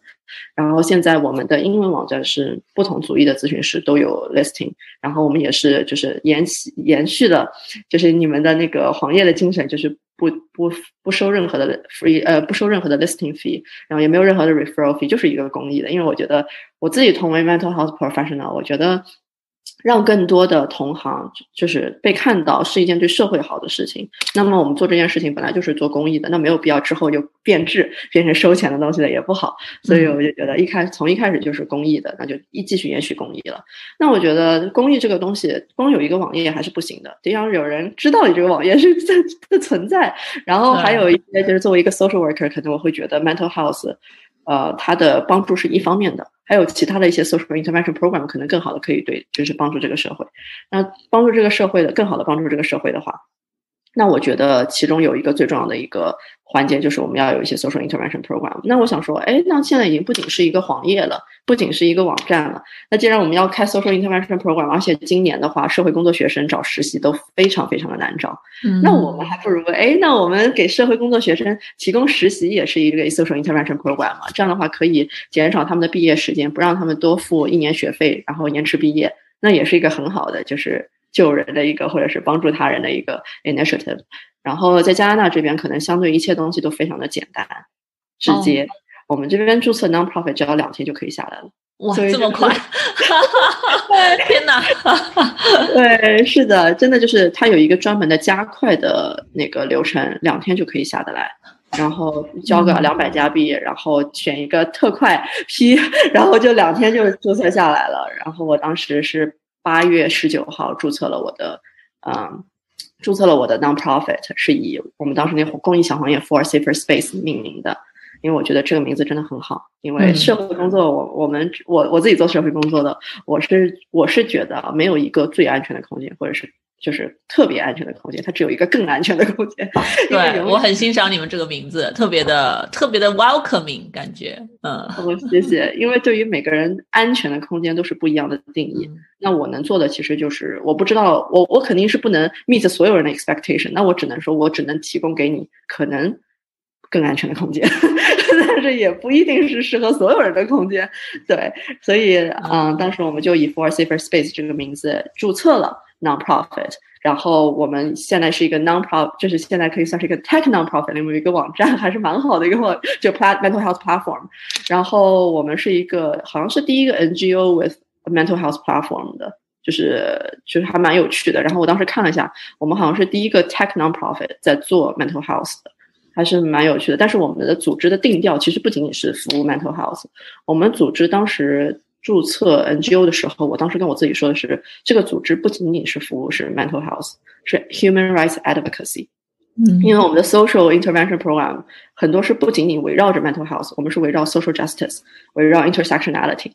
然后现在我们的英文网站是不同族裔的咨询师都有 listing，然后我们也是就是延期延续了，就是你们的那个黄页的精神，就是不不不收任何的 free 呃不收任何的 listing fee，然后也没有任何的 referral fee，就是一个公益的，因为我觉得我自己同为 mental health professional，我觉得。让更多的同行就是被看到是一件对社会好的事情。那么我们做这件事情本来就是做公益的，那没有必要之后又变质变成收钱的东西了也不好。所以我就觉得一开从一开始就是公益的，那就一继续延续公益了。那我觉得公益这个东西光有一个网页还是不行的，得让有人知道你这个网页是在的存在。然后还有一些就是作为一个 social worker，可能我会觉得 mental health，呃，它的帮助是一方面的。还有其他的一些 social intervention program 可能更好的可以对，就是帮助这个社会。那帮助这个社会的更好的帮助这个社会的话。那我觉得其中有一个最重要的一个环节，就是我们要有一些 social intervention program。那我想说，哎，那现在已经不仅是一个黄页了，不仅是一个网站了。那既然我们要开 social intervention program，而且今年的话，社会工作学生找实习都非常非常的难找。那我们还不如，哎，那我们给社会工作学生提供实习，也是一个 social intervention program 嘛？这样的话可以减少他们的毕业时间，不让他们多付一年学费，然后延迟毕业，那也是一个很好的，就是。救人的一个，或者是帮助他人的一个 initiative，然后在加拿大这边，可能相对一切东西都非常的简单、直接。我们这边注册 non-profit 只要两天就可以下来了。
哇，这么快！天哪！
对，是的，真的就是它有一个专门的加快的那个流程，两天就可以下得来。然后交个两百加币，然后选一个特快批，然后就两天就注册下来了。然后我当时是。八月十九号注册了我的，嗯，注册了我的 non-profit，是以我们当时那公益小黄页 For Safer Space 命名的，因为我觉得这个名字真的很好。因为社会工作，我我们我我自己做社会工作的，我是我是觉得没有一个最安全的空间，或者是。就是特别安全的空间，它只有一个更安全的空间。
对我很欣赏你们这个名字，特别的特别的 welcoming 感觉。嗯，
谢谢。因为对于每个人安全的空间都是不一样的定义。那我能做的其实就是，我不知道，我我肯定是不能 meet 所有人的 expectation。那我只能说，我只能提供给你可能更安全的空间，但是也不一定是适合所有人的空间。对，所以嗯，当时我们就以 For Safer Space 这个名字注册了。Non-profit，然后我们现在是一个 non-profit，就是现在可以算是一个 tech non-profit，里面有一个网站还是蛮好的一个网就 plat mental health platform。然后我们是一个好像是第一个 NGO with mental health platform 的，就是就是还蛮有趣的。然后我当时看了一下，我们好像是第一个 tech non-profit 在做 mental health 的，还是蛮有趣的。但是我们的组织的定调其实不仅仅是服务 mental health，我们组织当时。注册 NGO 的时候，我当时跟我自己说的是，这个组织不仅仅是服务是 mental health，是 human rights advocacy。
嗯，
因为我们的 social intervention program 很多是不仅仅围绕着 mental health，我们是围绕 social justice，围绕 intersectionality。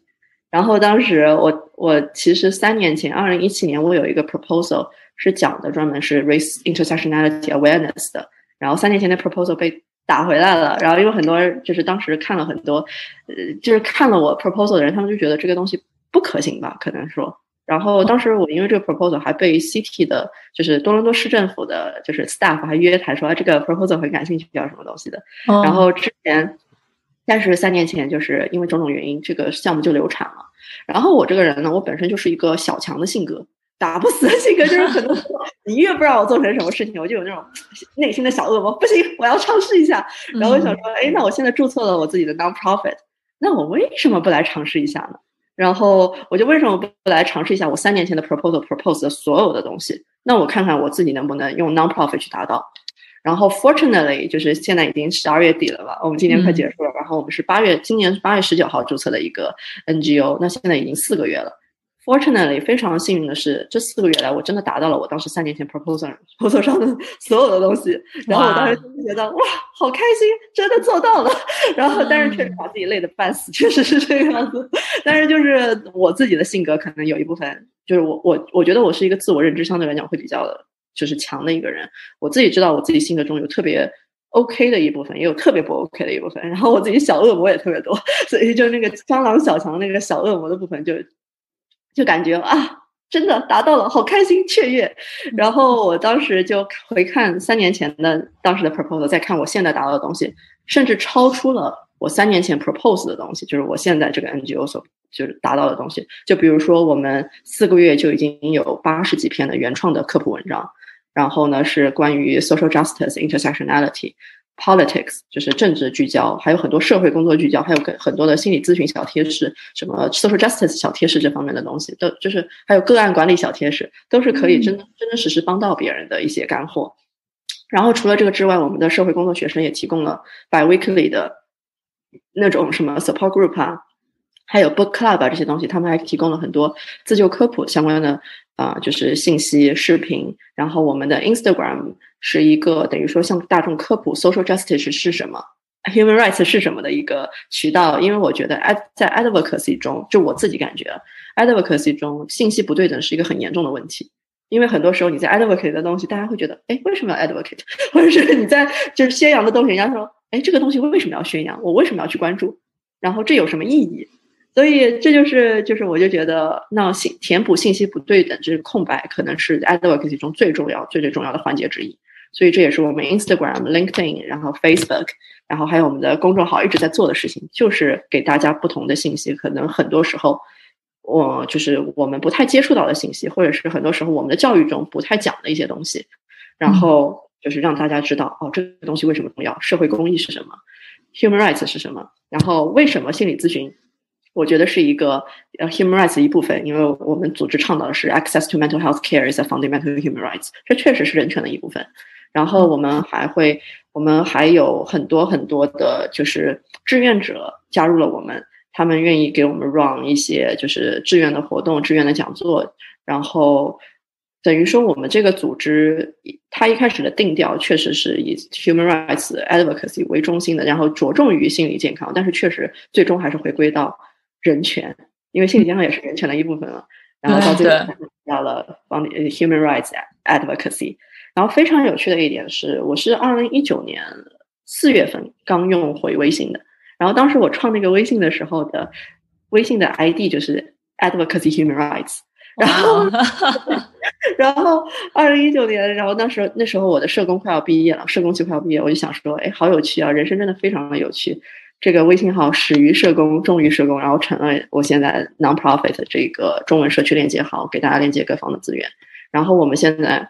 然后当时我我其实三年前，二零一七年我有一个 proposal 是讲的专门是 race intersectionality awareness 的，然后三年前的 proposal 被。打回来了，然后因为很多人就是当时看了很多，呃，就是看了我 proposal 的人，他们就觉得这个东西不可行吧，可能说。然后当时我因为这个 proposal 还被 CT 的，就是多伦多市政府的，就是 staff 还约谈说这个 proposal 很感兴趣，叫什么东西的。然后之前，但是三年前就是因为种种原因，这个项目就流产了。然后我这个人呢，我本身就是一个小强的性格。打不死的性格就是很多时候，你越不让我做成什么事情，我就有那种内心的小恶魔。不行，我要尝试一下。然后我想说，哎，那我现在注册了我自己的 non-profit，那我为什么不来尝试一下呢？然后我就为什么不来尝试一下我三年前的 proposal propose 的所有的东西？那我看看我自己能不能用 non-profit 去达到。然后 fortunately，就是现在已经十二月底了吧，我们今年快结束了。然后我们是八月，今年是八月十九号注册的一个 NGO，那现在已经四个月了。Fortunately，非常幸运的是，这四个月来我真的达到了我当时三年前 proposal proposal 上的所有的东西。然后我当时就觉得哇，好开心，真的做到了。然后，但是确实把自己累得半死，确实是这个样子。但是就是我自己的性格可能有一部分，就是我我我觉得我是一个自我认知相对来讲会比较的就是强的一个人。我自己知道我自己性格中有特别 OK 的一部分，也有特别不 OK 的一部分。然后我自己小恶魔也特别多，所以就那个蟑螂小强那个小恶魔的部分就。就感觉啊，真的达到了，好开心雀跃。然后我当时就回看三年前的当时的 proposal，再看我现在达到的东西，甚至超出了我三年前 propose 的东西，就是我现在这个 NGO 所就是达到的东西。就比如说，我们四个月就已经有八十几篇的原创的科普文章，然后呢是关于 social justice intersectionality。Politics 就是政治聚焦，还有很多社会工作聚焦，还有很很多的心理咨询小贴士，什么 social justice 小贴士这方面的东西，都就是还有个案管理小贴士，都是可以真真真实实帮到别人的一些干货。然后除了这个之外，我们的社会工作学生也提供了 biweekly 的那种什么 support group 啊，还有 book club 啊这些东西，他们还提供了很多自救科普相关的。啊，就是信息、视频，然后我们的 Instagram 是一个等于说向大众科普 social justice 是什么，human rights 是什么的一个渠道。因为我觉得在 advocacy 中，就我自己感觉，advocacy 中信息不对等是一个很严重的问题。因为很多时候你在 advocate 的东西，大家会觉得，哎，为什么要 advocate？或者是你在就是宣扬的东西，人家说，哎，这个东西为什么要宣扬？我为什么要去关注？然后这有什么意义？所以这就是就是我就觉得，那信填补信息不对等这个空白，可能是 advocacy 中最重要、最最重要的环节之一。所以这也是我们 Instagram、LinkedIn，然后 Facebook，然后还有我们的公众号一直在做的事情，就是给大家不同的信息。可能很多时候，我就是我们不太接触到的信息，或者是很多时候我们的教育中不太讲的一些东西，然后就是让大家知道哦，这个东西为什么重要？社会公益是什么？Human rights 是什么？然后为什么心理咨询？我觉得是一个呃 human rights 的一部分，因为我们组织倡导的是 access to mental health care is a fundamental human rights，这确实是人权的一部分。然后我们还会，我们还有很多很多的，就是志愿者加入了我们，他们愿意给我们 run 一些就是志愿的活动、志愿的讲座。然后等于说，我们这个组织它一开始的定调确实是以 human rights advocacy 为中心的，然后着重于心理健康，但是确实最终还是回归到。人权，因为心理健康也是人权的一部分了。然后到最后到了帮 human rights advocacy。然后非常有趣的一点是，我是二零一九年四月份刚用回微信的。然后当时我创那个微信的时候的微信的 ID 就是 advocacy human rights。然后，然后二零一九年，然后那时候那时候我的社工快要毕业了，社工期快要毕业，我就想说，哎，好有趣啊，人生真的非常的有趣。这个微信号始于社工，终于社工，然后成了我现在 non-profit 这个中文社区链接号，给大家链接各方的资源。然后我们现在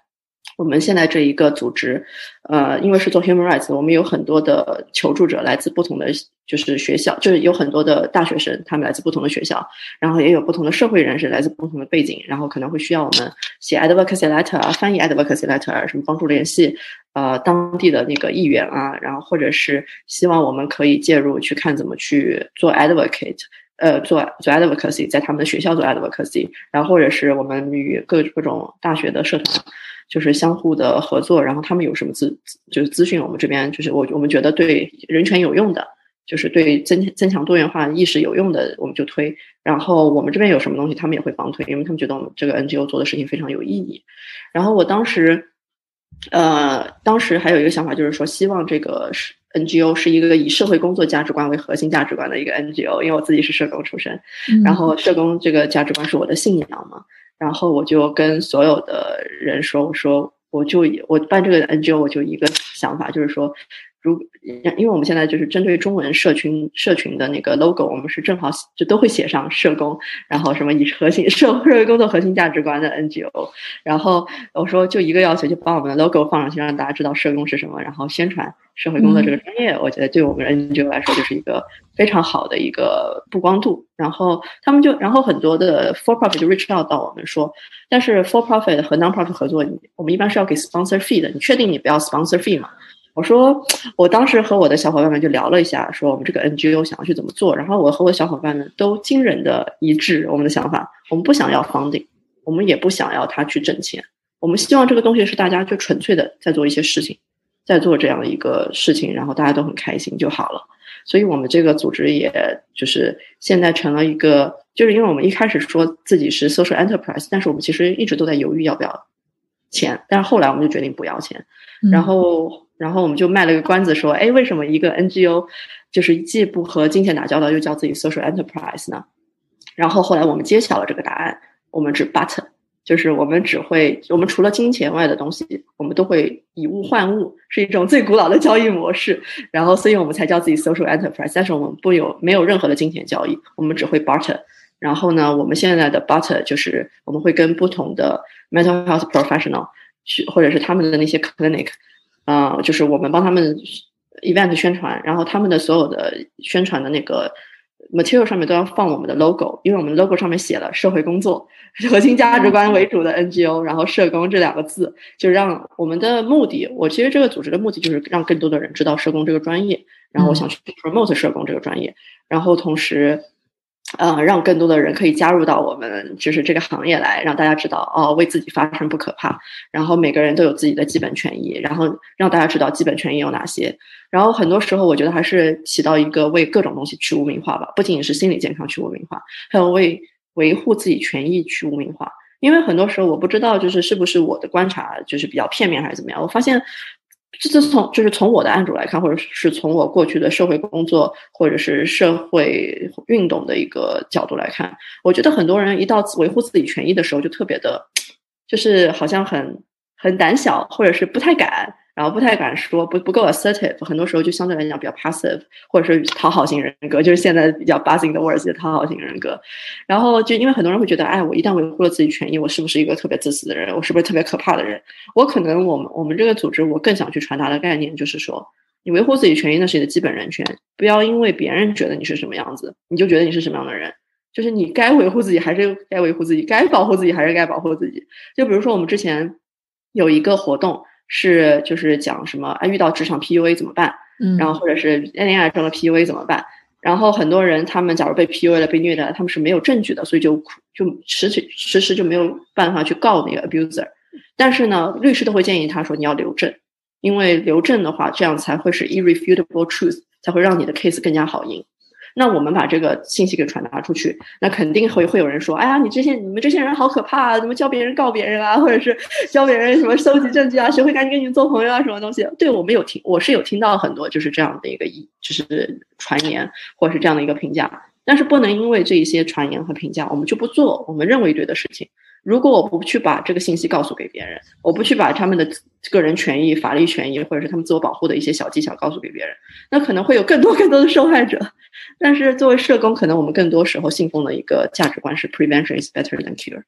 我们现在这一个组织，呃，因为是做 human rights，我们有很多的求助者来自不同的就是学校，就是有很多的大学生，他们来自不同的学校，然后也有不同的社会人士来自不同的背景，然后可能会需要我们写 advocacy letter 啊，翻译 advocacy letter，什么帮助联系呃当地的那个议员啊，然后或者是希望我们可以介入去看怎么去做 advocate。呃，做做 advocacy，在他们的学校做 advocacy，然后或者是我们与各各种大学的社团，就是相互的合作，然后他们有什么资就是资讯我们这边，就是我我们觉得对人权有用的，就是对增增强多元化意识有用的，我们就推。然后我们这边有什么东西，他们也会帮推，因为他们觉得我们这个 NGO 做的事情非常有意义。然后我当时，呃，当时还有一个想法，就是说希望这个是。NGO 是一个以社会工作价值观为核心价值观的一个 NGO，因为我自己是社工出身，然后社工这个价值观是我的信仰嘛，然后我就跟所有的人说，我说我就我办这个 NGO，我就一个想法，就是说。如，因为我们现在就是针对中文社群社群的那个 logo，我们是正好就都会写上社工，然后什么以核心社 社会工作核心价值观的 NGO，然后我说就一个要求，就把我们的 logo 放上去，让大家知道社工是什么，然后宣传社会工作这个专业，我觉得对我们 NGO 来说就是一个非常好的一个曝光度。然后他们就，然后很多的 for profit 就 reach out 到我们说，但是 for profit 和 non profit 合作，我们一般是要给 sponsor fee 的，你确定你不要 sponsor fee 吗？我说，我当时和我的小伙伴们就聊了一下，说我们这个 NGO 想要去怎么做。然后我和我的小伙伴们都惊人的一致，我们的想法，我们不想要 funding，我们也不想要他去挣钱，我们希望这个东西是大家就纯粹的在做一些事情，在做这样的一个事情，然后大家都很开心就好了。所以我们这个组织也就是现在成了一个，就是因为我们一开始说自己是 social enterprise，但是我们其实一直都在犹豫要不要钱，但是后来我们就决定不要钱，然后。然后我们就卖了个关子，说：“哎，为什么一个 NGO 就是既不和金钱打交道，又叫自己 social enterprise 呢？”然后后来我们揭晓了这个答案，我们只 but，就是我们只会，我们除了金钱外的东西，我们都会以物换物，是一种最古老的交易模式。然后，所以我们才叫自己 social enterprise。但是我们不有没有任何的金钱交易，我们只会 barter。然后呢，我们现在的 Butter 就是我们会跟不同的 mental health professional 去，或者是他们的那些 clinic。啊，就是我们帮他们 event 宣传，然后他们的所有的宣传的那个 material 上面都要放我们的 logo，因为我们 logo 上面写了社会工作核心价值观为主的 NGO，然后社工这两个字，就让我们的目的，我其实这个组织的目的就是让更多的人知道社工这个专业，然后我想去 promote 社工这个专业，然后同时。呃，让更多的人可以加入到我们就是这个行业来，让大家知道哦，为自己发声不可怕。然后每个人都有自己的基本权益，然后让大家知道基本权益有哪些。然后很多时候，我觉得还是起到一个为各种东西去污名化吧，不仅仅是心理健康去污名化，还有为维护自己权益去污名化。因为很多时候我不知道，就是是不是我的观察就是比较片面还是怎么样，我发现。这是从就是从我的案主来看，或者是从我过去的社会工作或者是社会运动的一个角度来看，我觉得很多人一到维护自己权益的时候，就特别的，就是好像很很胆小，或者是不太敢。然后不太敢说，不不够 assertive，很多时候就相对来讲比较 passive，或者是讨好型人格，就是现在比较 buzzing 的 words 的讨好型人格。然后就因为很多人会觉得，哎，我一旦维护了自己权益，我是不是一个特别自私的人？我是不是特别可怕的人？我可能我们我们这个组织，我更想去传达的概念就是说，你维护自己权益那是你的基本人权，不要因为别人觉得你是什么样子，你就觉得你是什么样的人。就是你该维护自己还是该维护自己，该保护自己还是该保护自己。就比如说我们之前有一个活动。是，就是讲什么啊？遇到职场 PUA 怎么办？嗯，然后或者是恋爱中的 PUA 怎么办？然后很多人他们假如被 PUA 了、被虐待了，他们是没有证据的，所以就就迟迟迟迟就没有办法去告那个 abuser。但是呢，律师都会建议他说你要留证，因为留证的话，这样才会是 irrefutable truth，才会让你的 case 更加好赢。那我们把这个信息给传达出去，那肯定会会有人说：“哎呀，你这些你们这些人好可怕啊！怎么教别人告别人啊，或者是教别人什么收集证据啊？谁会赶紧跟你们做朋友啊？什么东西？”对我们有听，我是有听到很多就是这样的一个一就是传言，或者是这样的一个评价。但是不能因为这一些传言和评价，我们就不做我们认为对的事情。如果我不去把这个信息告诉给别人，我不去把他们的个人权益、法律权益，或者是他们自我保护的一些小技巧告诉给别人，那可能会有更多更多的受害者。但是作为社工，可能我们更多时候信奉的一个价值观是 prevention is better than cure。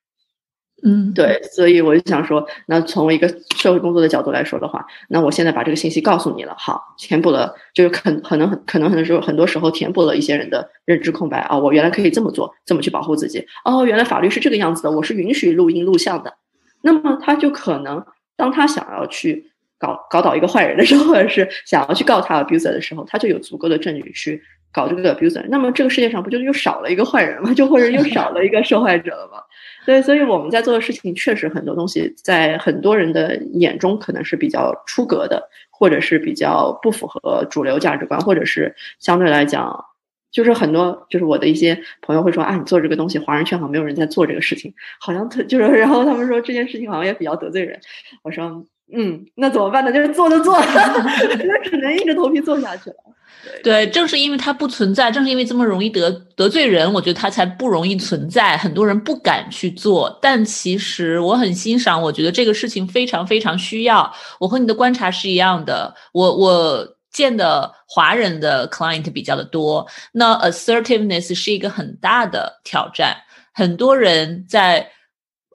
嗯，
对，所以我就想说，那从一个社会工作的角度来说的话，那我现在把这个信息告诉你了，好，填补了，就是可可能很可能很多时候很多时候填补了一些人的认知空白啊，我原来可以这么做，这么去保护自己，哦，原来法律是这个样子的，我是允许录音录像的，那么他就可能当他想要去搞搞倒一个坏人的时候，或 者是想要去告他 abuser 的时候，他就有足够的证据去搞这个 abuser，那么这个世界上不就又少了一个坏人吗？就或者又少了一个受害者了吗？对，所以我们在做的事情确实很多东西，在很多人的眼中可能是比较出格的，或者是比较不符合主流价值观，或者是相对来讲，就是很多就是我的一些朋友会说啊，你做这个东西，华人圈好像没有人在做这个事情，好像特就是，然后他们说这件事情好像也比较得罪人。我说，嗯，那怎么办呢？就是做就做，那只能硬着头皮做下去了。
对，正是因为它不存在，正是因为这么容易得得罪人，我觉得它才不容易存在。很多人不敢去做，但其实我很欣赏，我觉得这个事情非常非常需要。我和你的观察是一样的，我我见的华人的 client 比较的多，那 assertiveness 是一个很大的挑战。很多人在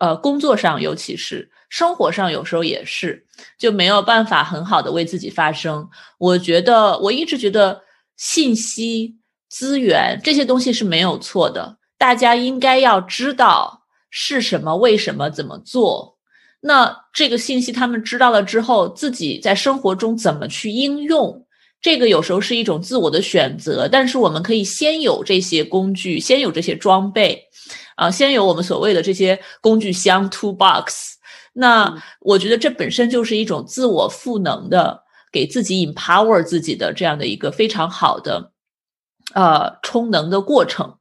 呃工作上，尤其是生活上，有时候也是就没有办法很好的为自己发声。我觉得我一直觉得。信息资源这些东西是没有错的，大家应该要知道是什么、为什么、怎么做。那这个信息他们知道了之后，自己在生活中怎么去应用，这个有时候是一种自我的选择。但是我们可以先有这些工具，先有这些装备，啊，先有我们所谓的这些工具箱 （two box）。那我觉得这本身就是一种自我赋能的。给自己 empower 自己的这样的一个非常好的呃充能的过程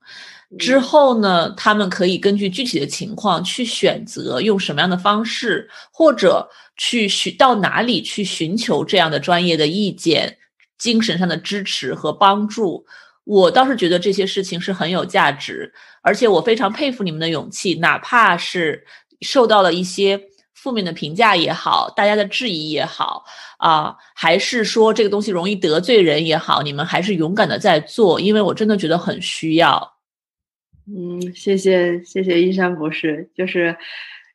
之后呢，他们可以根据具体的情况去选择用什么样的方式，或者去寻到哪里去寻求这样的专业的意见、精神上的支持和帮助。我倒是觉得这些事情是很有价值，而且我非常佩服你们的勇气，哪怕是受到了一些。负面的评价也好，大家的质疑也好，啊，还是说这个东西容易得罪人也好，你们还是勇敢的在做，因为我真的觉得很需要。
嗯，谢谢谢谢一山博士，就是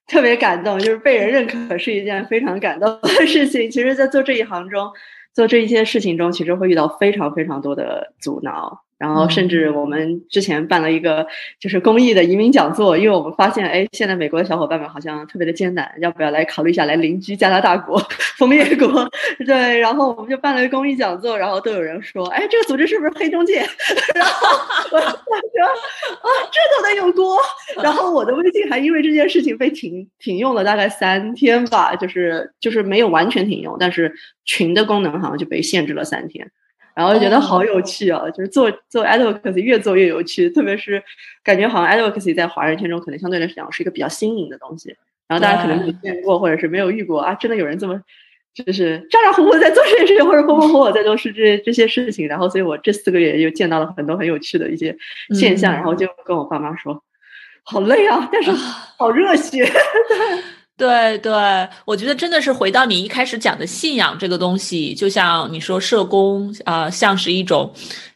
特别感动，就是被人认可是一件非常感动的事情。其实，在做这一行中，做这一些事情中，其实会遇到非常非常多的阻挠。然后，甚至我们之前办了一个就是公益的移民讲座，因为我们发现，哎，现在美国的小伙伴们好像特别的艰难，要不要来考虑一下来邻居加拿大国枫叶国？对，然后我们就办了公益讲座，然后都有人说，哎，这个组织是不是黑中介？然后我说，啊，这都得有锅。然后我的微信还因为这件事情被停停用了大概三天吧，就是就是没有完全停用，但是群的功能好像就被限制了三天。然后就觉得好有趣啊！就是做做 advocacy 越做越有趣，特别是感觉好像 advocacy 在华人圈中可能相对来讲是一个比较新颖的东西。然后大家可能没有见过，或者是没有遇过啊，真的有人这么就是咋咋呼呼在做这件事情，或者风风火火在做事这这些事情。然后，所以我这四个月又见到了很多很有趣的一些现象，然后就跟我爸妈说，好累啊，但是好热血。
对对，我觉得真的是回到你一开始讲的信仰这个东西，就像你说社工啊，像是一种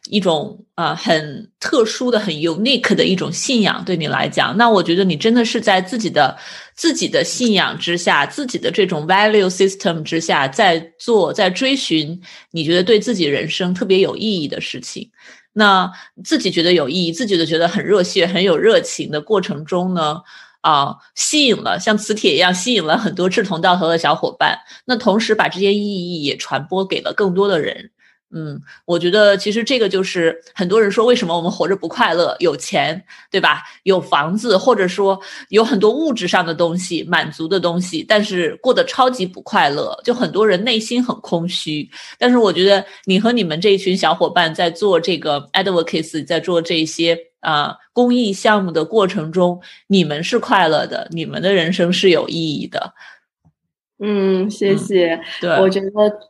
一种啊很特殊的、很 unique 的一种信仰，对你来讲，那我觉得你真的是在自己的自己的信仰之下，自己的这种 value system 之下，在做在追寻你觉得对自己人生特别有意义的事情。那自己觉得有意义，自己都觉得很热血、很有热情的过程中呢？啊，吸引了像磁铁一样吸引了很多志同道合的小伙伴。那同时把这些意义也传播给了更多的人。嗯，我觉得其实这个就是很多人说为什么我们活着不快乐？有钱对吧？有房子，或者说有很多物质上的东西满足的东西，但是过得超级不快乐。就很多人内心很空虚。但是我觉得你和你们这一群小伙伴在做这个 advocacy，在做这些。啊，公益项目的过程中，你们是快乐的，你们的人生是有意义的。
嗯，谢谢。
对，
我觉得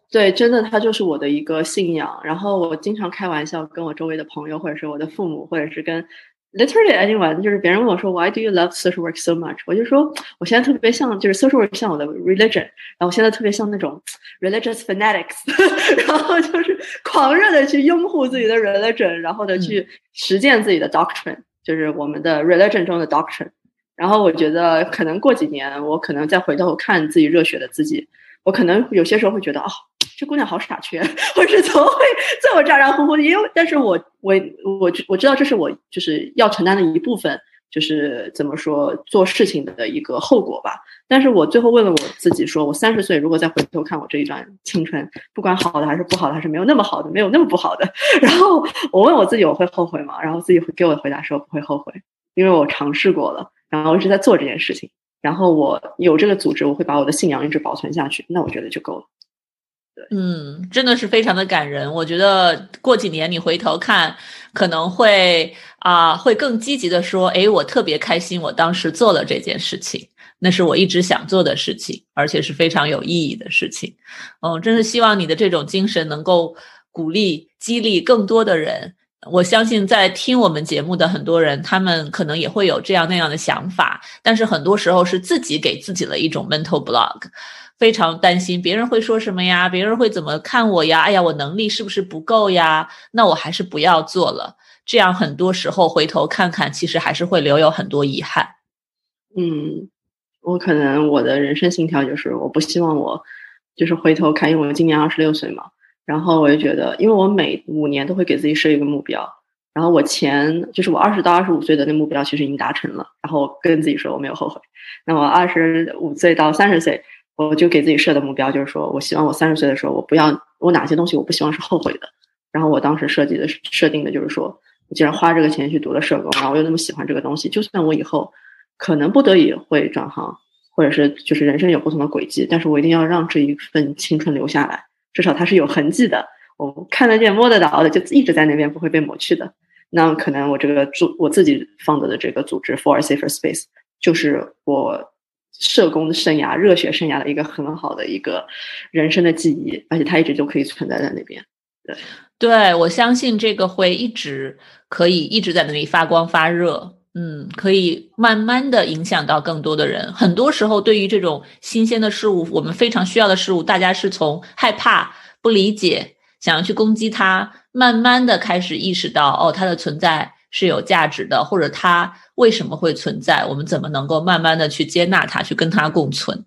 对，真的，它就是我的一个信仰。然后我经常开玩笑，跟我周围的朋友，或者是我的父母，或者是跟。Literally anyone，就是别人问我说 Why do you love social work so much？我就说我现在特别像，就是 social work 像我的 religion，然后我现在特别像那种 religious fanatics，然后就是狂热的去拥护自己的 religion，然后的去实践自己的 doctrine，就是我们的 religion 中的 doctrine。然后我觉得可能过几年，我可能再回头看自己热血的自己，我可能有些时候会觉得，哦，这姑娘好傻缺，或者是怎么会这么咋咋呼呼的？因为，但是我我我我知道这是我就是要承担的一部分，就是怎么说做事情的一个后果吧。但是我最后问了我自己，说我三十岁如果再回头看我这一段青春，不管好的还是不好的，还是没有那么好的，没有那么不好的。然后我问我自己，我会后悔吗？然后自己会给我的回答说不会后悔，因为我尝试过了。然后一直在做这件事情，然后我有这个组织，我会把我的信仰一直保存下去，那我觉得就够了。
嗯，真的是非常的感人。我觉得过几年你回头看，可能会啊，会更积极的说，哎，我特别开心，我当时做了这件事情，那是我一直想做的事情，而且是非常有意义的事情。嗯，真是希望你的这种精神能够鼓励、激励更多的人。我相信在听我们节目的很多人，他们可能也会有这样那样的想法，但是很多时候是自己给自己了一种 mental block，非常担心别人会说什么呀，别人会怎么看我呀？哎呀，我能力是不是不够呀？那我还是不要做了。这样很多时候回头看看，其实还是会留有很多遗憾。
嗯，我可能我的人生信条就是，我不希望我就是回头看，因为我今年二十六岁嘛。然后我就觉得，因为我每五年都会给自己设一个目标，然后我前就是我二十到二十五岁的那目标其实已经达成了，然后跟自己说我没有后悔。那我二十五岁到三十岁，我就给自己设的目标就是说我希望我三十岁的时候，我不要我哪些东西我不希望是后悔的。然后我当时设计的设定的就是说，我既然花这个钱去读了社工，然后我又那么喜欢这个东西，就算我以后可能不得已会转行，或者是就是人生有不同的轨迹，但是我一定要让这一份青春留下来。至少它是有痕迹的，我看得见、摸得着的，就一直在那边，不会被抹去的。那可能我这个组我自己放的的这个组织 For a Safer Space，就是我社工的生涯、热血生涯的一个很好的一个人生的记忆，而且它一直就可以存在在那边。对，
对我相信这个会一直可以一直在那里发光发热。嗯，可以慢慢的影响到更多的人。很多时候，对于这种新鲜的事物，我们非常需要的事物，大家是从害怕、不理解，想要去攻击它，慢慢的开始意识到，哦，它的存在是有价值的，或者它为什么会存在？我们怎么能够慢慢的去接纳它，去跟它共存？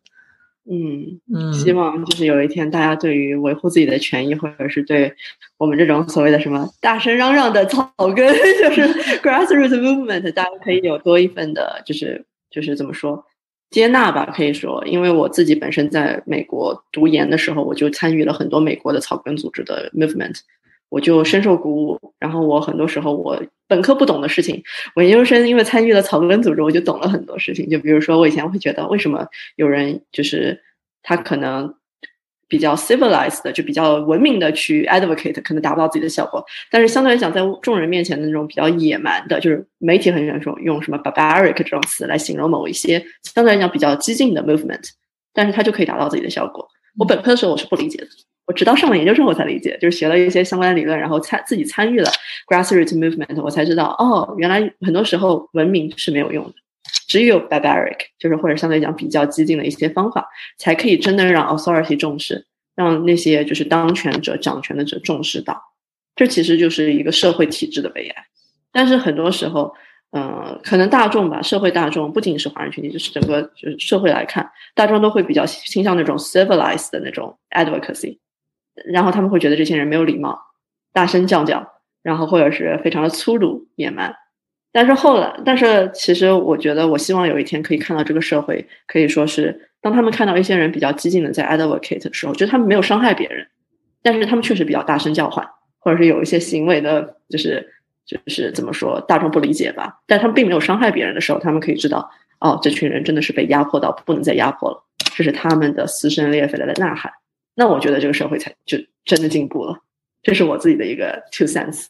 嗯嗯，希望就是有一天，大家对于维护自己的权益，或者是对我们这种所谓的什么大声嚷嚷的草根，就是 grassroots movement，大家可以有多一份的，就是就是怎么说接纳吧？可以说，因为我自己本身在美国读研的时候，我就参与了很多美国的草根组织的 movement。我就深受鼓舞，然后我很多时候我本科不懂的事情，我研究生因为参与了草根组织，我就懂了很多事情。就比如说，我以前会觉得，为什么有人就是他可能比较 civilized 的，就比较文明的去 advocate，可能达不到自己的效果。但是相对来讲，在众人面前的那种比较野蛮的，就是媒体很喜欢说用什么 barbaric 这种词来形容某一些相对来讲比较激进的 movement，但是它就可以达到自己的效果。我本科的时候我是不理解的。我直到上了研究生，我才理解，就是学了一些相关的理论，然后参自己参与了 grassroots movement，我才知道，哦，原来很多时候文明是没有用的，只有 barbaric，就是或者相对讲比较激进的一些方法，才可以真的让 authority 重视，让那些就是当权者、掌权的者重视到，这其实就是一个社会体制的悲哀。但是很多时候，嗯，可能大众吧，社会大众不仅是华人群体，就是整个就是社会来看，大众都会比较倾向那种 civilized 的那种 advocacy。然后他们会觉得这些人没有礼貌，大声叫叫，然后或者是非常的粗鲁野蛮。但是后来，但是其实我觉得，我希望有一天可以看到这个社会，可以说是当他们看到一些人比较激进的在 advocate 的时候，就他们没有伤害别人，但是他们确实比较大声叫唤，或者是有一些行为的，就是就是怎么说，大众不理解吧？但他们并没有伤害别人的时候，他们可以知道，哦，这群人真的是被压迫到不能再压迫了，这是他们的撕声裂肺的呐喊。那我觉得这个社会才就真的进步了，这是我自己的一个 two sense。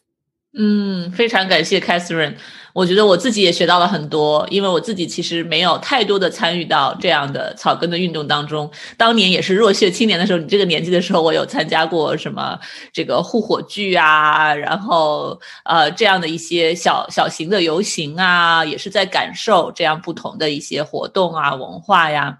嗯，非常感谢 Catherine，我觉得我自己也学到了很多，因为我自己其实没有太多的参与到这样的草根的运动当中。当年也是热血青年的时候，你这个年纪的时候，我有参加过什么这个护火炬啊，然后呃这样的一些小小型的游行啊，也是在感受这样不同的一些活动啊文化呀。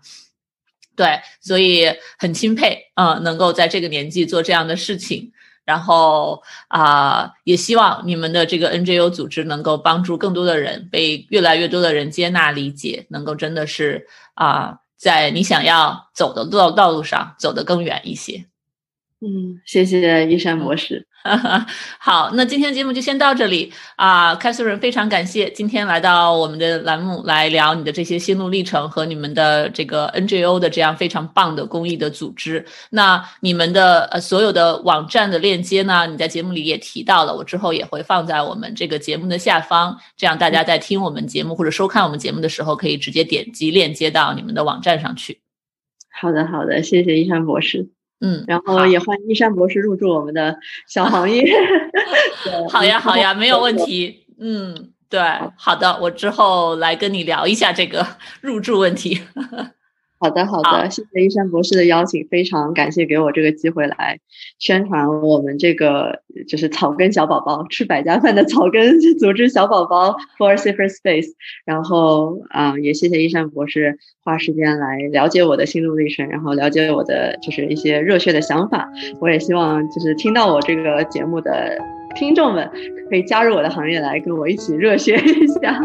对，所以很钦佩啊，能够在这个年纪做这样的事情。然后啊，也希望你们的这个 NGO 组织能够帮助更多的人，被越来越多的人接纳理解，能够真的是啊，在你想要走的道道路上走得更远一些。
嗯，谢谢一山博士。
好，那今天的节目就先到这里啊。凯瑟琳，非常感谢今天来到我们的栏目来聊你的这些心路历程和你们的这个 NGO 的这样非常棒的公益的组织。那你们的呃所有的网站的链接呢，你在节目里也提到了，我之后也会放在我们这个节目的下方，这样大家在听我们节目或者收看我们节目的时候，可以直接点击链接到你们的网站上去。
好的，好的，谢谢一山博士。
嗯，
然后也欢迎一山博士入驻我们的小行业。
好呀，好呀，没有问题。嗯，对，好的，我之后来跟你聊一下这个入驻问题。
好的，好的，谢谢一山博士的邀请，非常感谢给我这个机会来宣传我们这个就是草根小宝宝吃百家饭的草根组织小宝宝 for safer space。然后啊，也谢谢一山博士花时间来了解我的心路历程，然后了解我的就是一些热血的想法。我也希望就是听到我这个节目的听众们可以加入我的行业来跟我一起热血一下。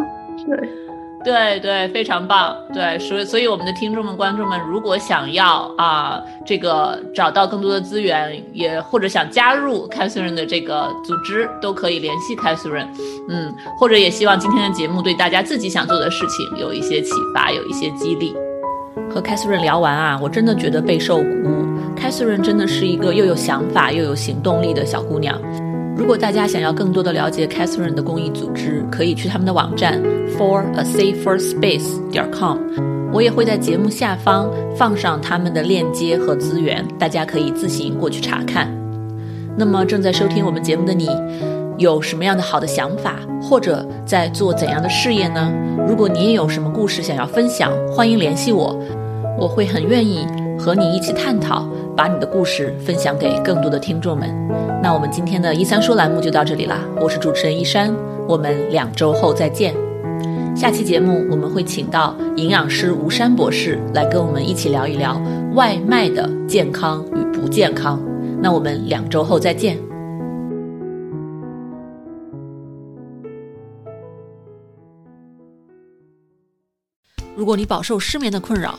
对。
对对，非常棒。对，所以所以我们的听众们、观众们，如果想要啊，这个找到更多的资源，也或者想加入 Catherine 的这个组织，都可以联系 Catherine。嗯，或者也希望今天的节目对大家自己想做的事情有一些启发，有一些激励。和 Catherine 聊完啊，我真的觉得备受鼓舞。Catherine 真的是一个又有想法又有行动力的小姑娘。如果大家想要更多的了解 Catherine 的公益组织，可以去他们的网站 for a safer space 点 com。我也会在节目下方放上他们的链接和资源，大家可以自行过去查看。那么正在收听我们节目的你，有什么样的好的想法，或者在做怎样的事业呢？如果你也有什么故事想要分享，欢迎联系我，我会很愿意和你一起探讨。把你的故事分享给更多的听众们。那我们今天的一三说栏目就到这里啦，我是主持人一山，我们两周后再见。下期节目我们会请到营养师吴山博士来跟我们一起聊一聊外卖的健康与不健康。那我们两周后再见。如果你饱受失眠的困扰，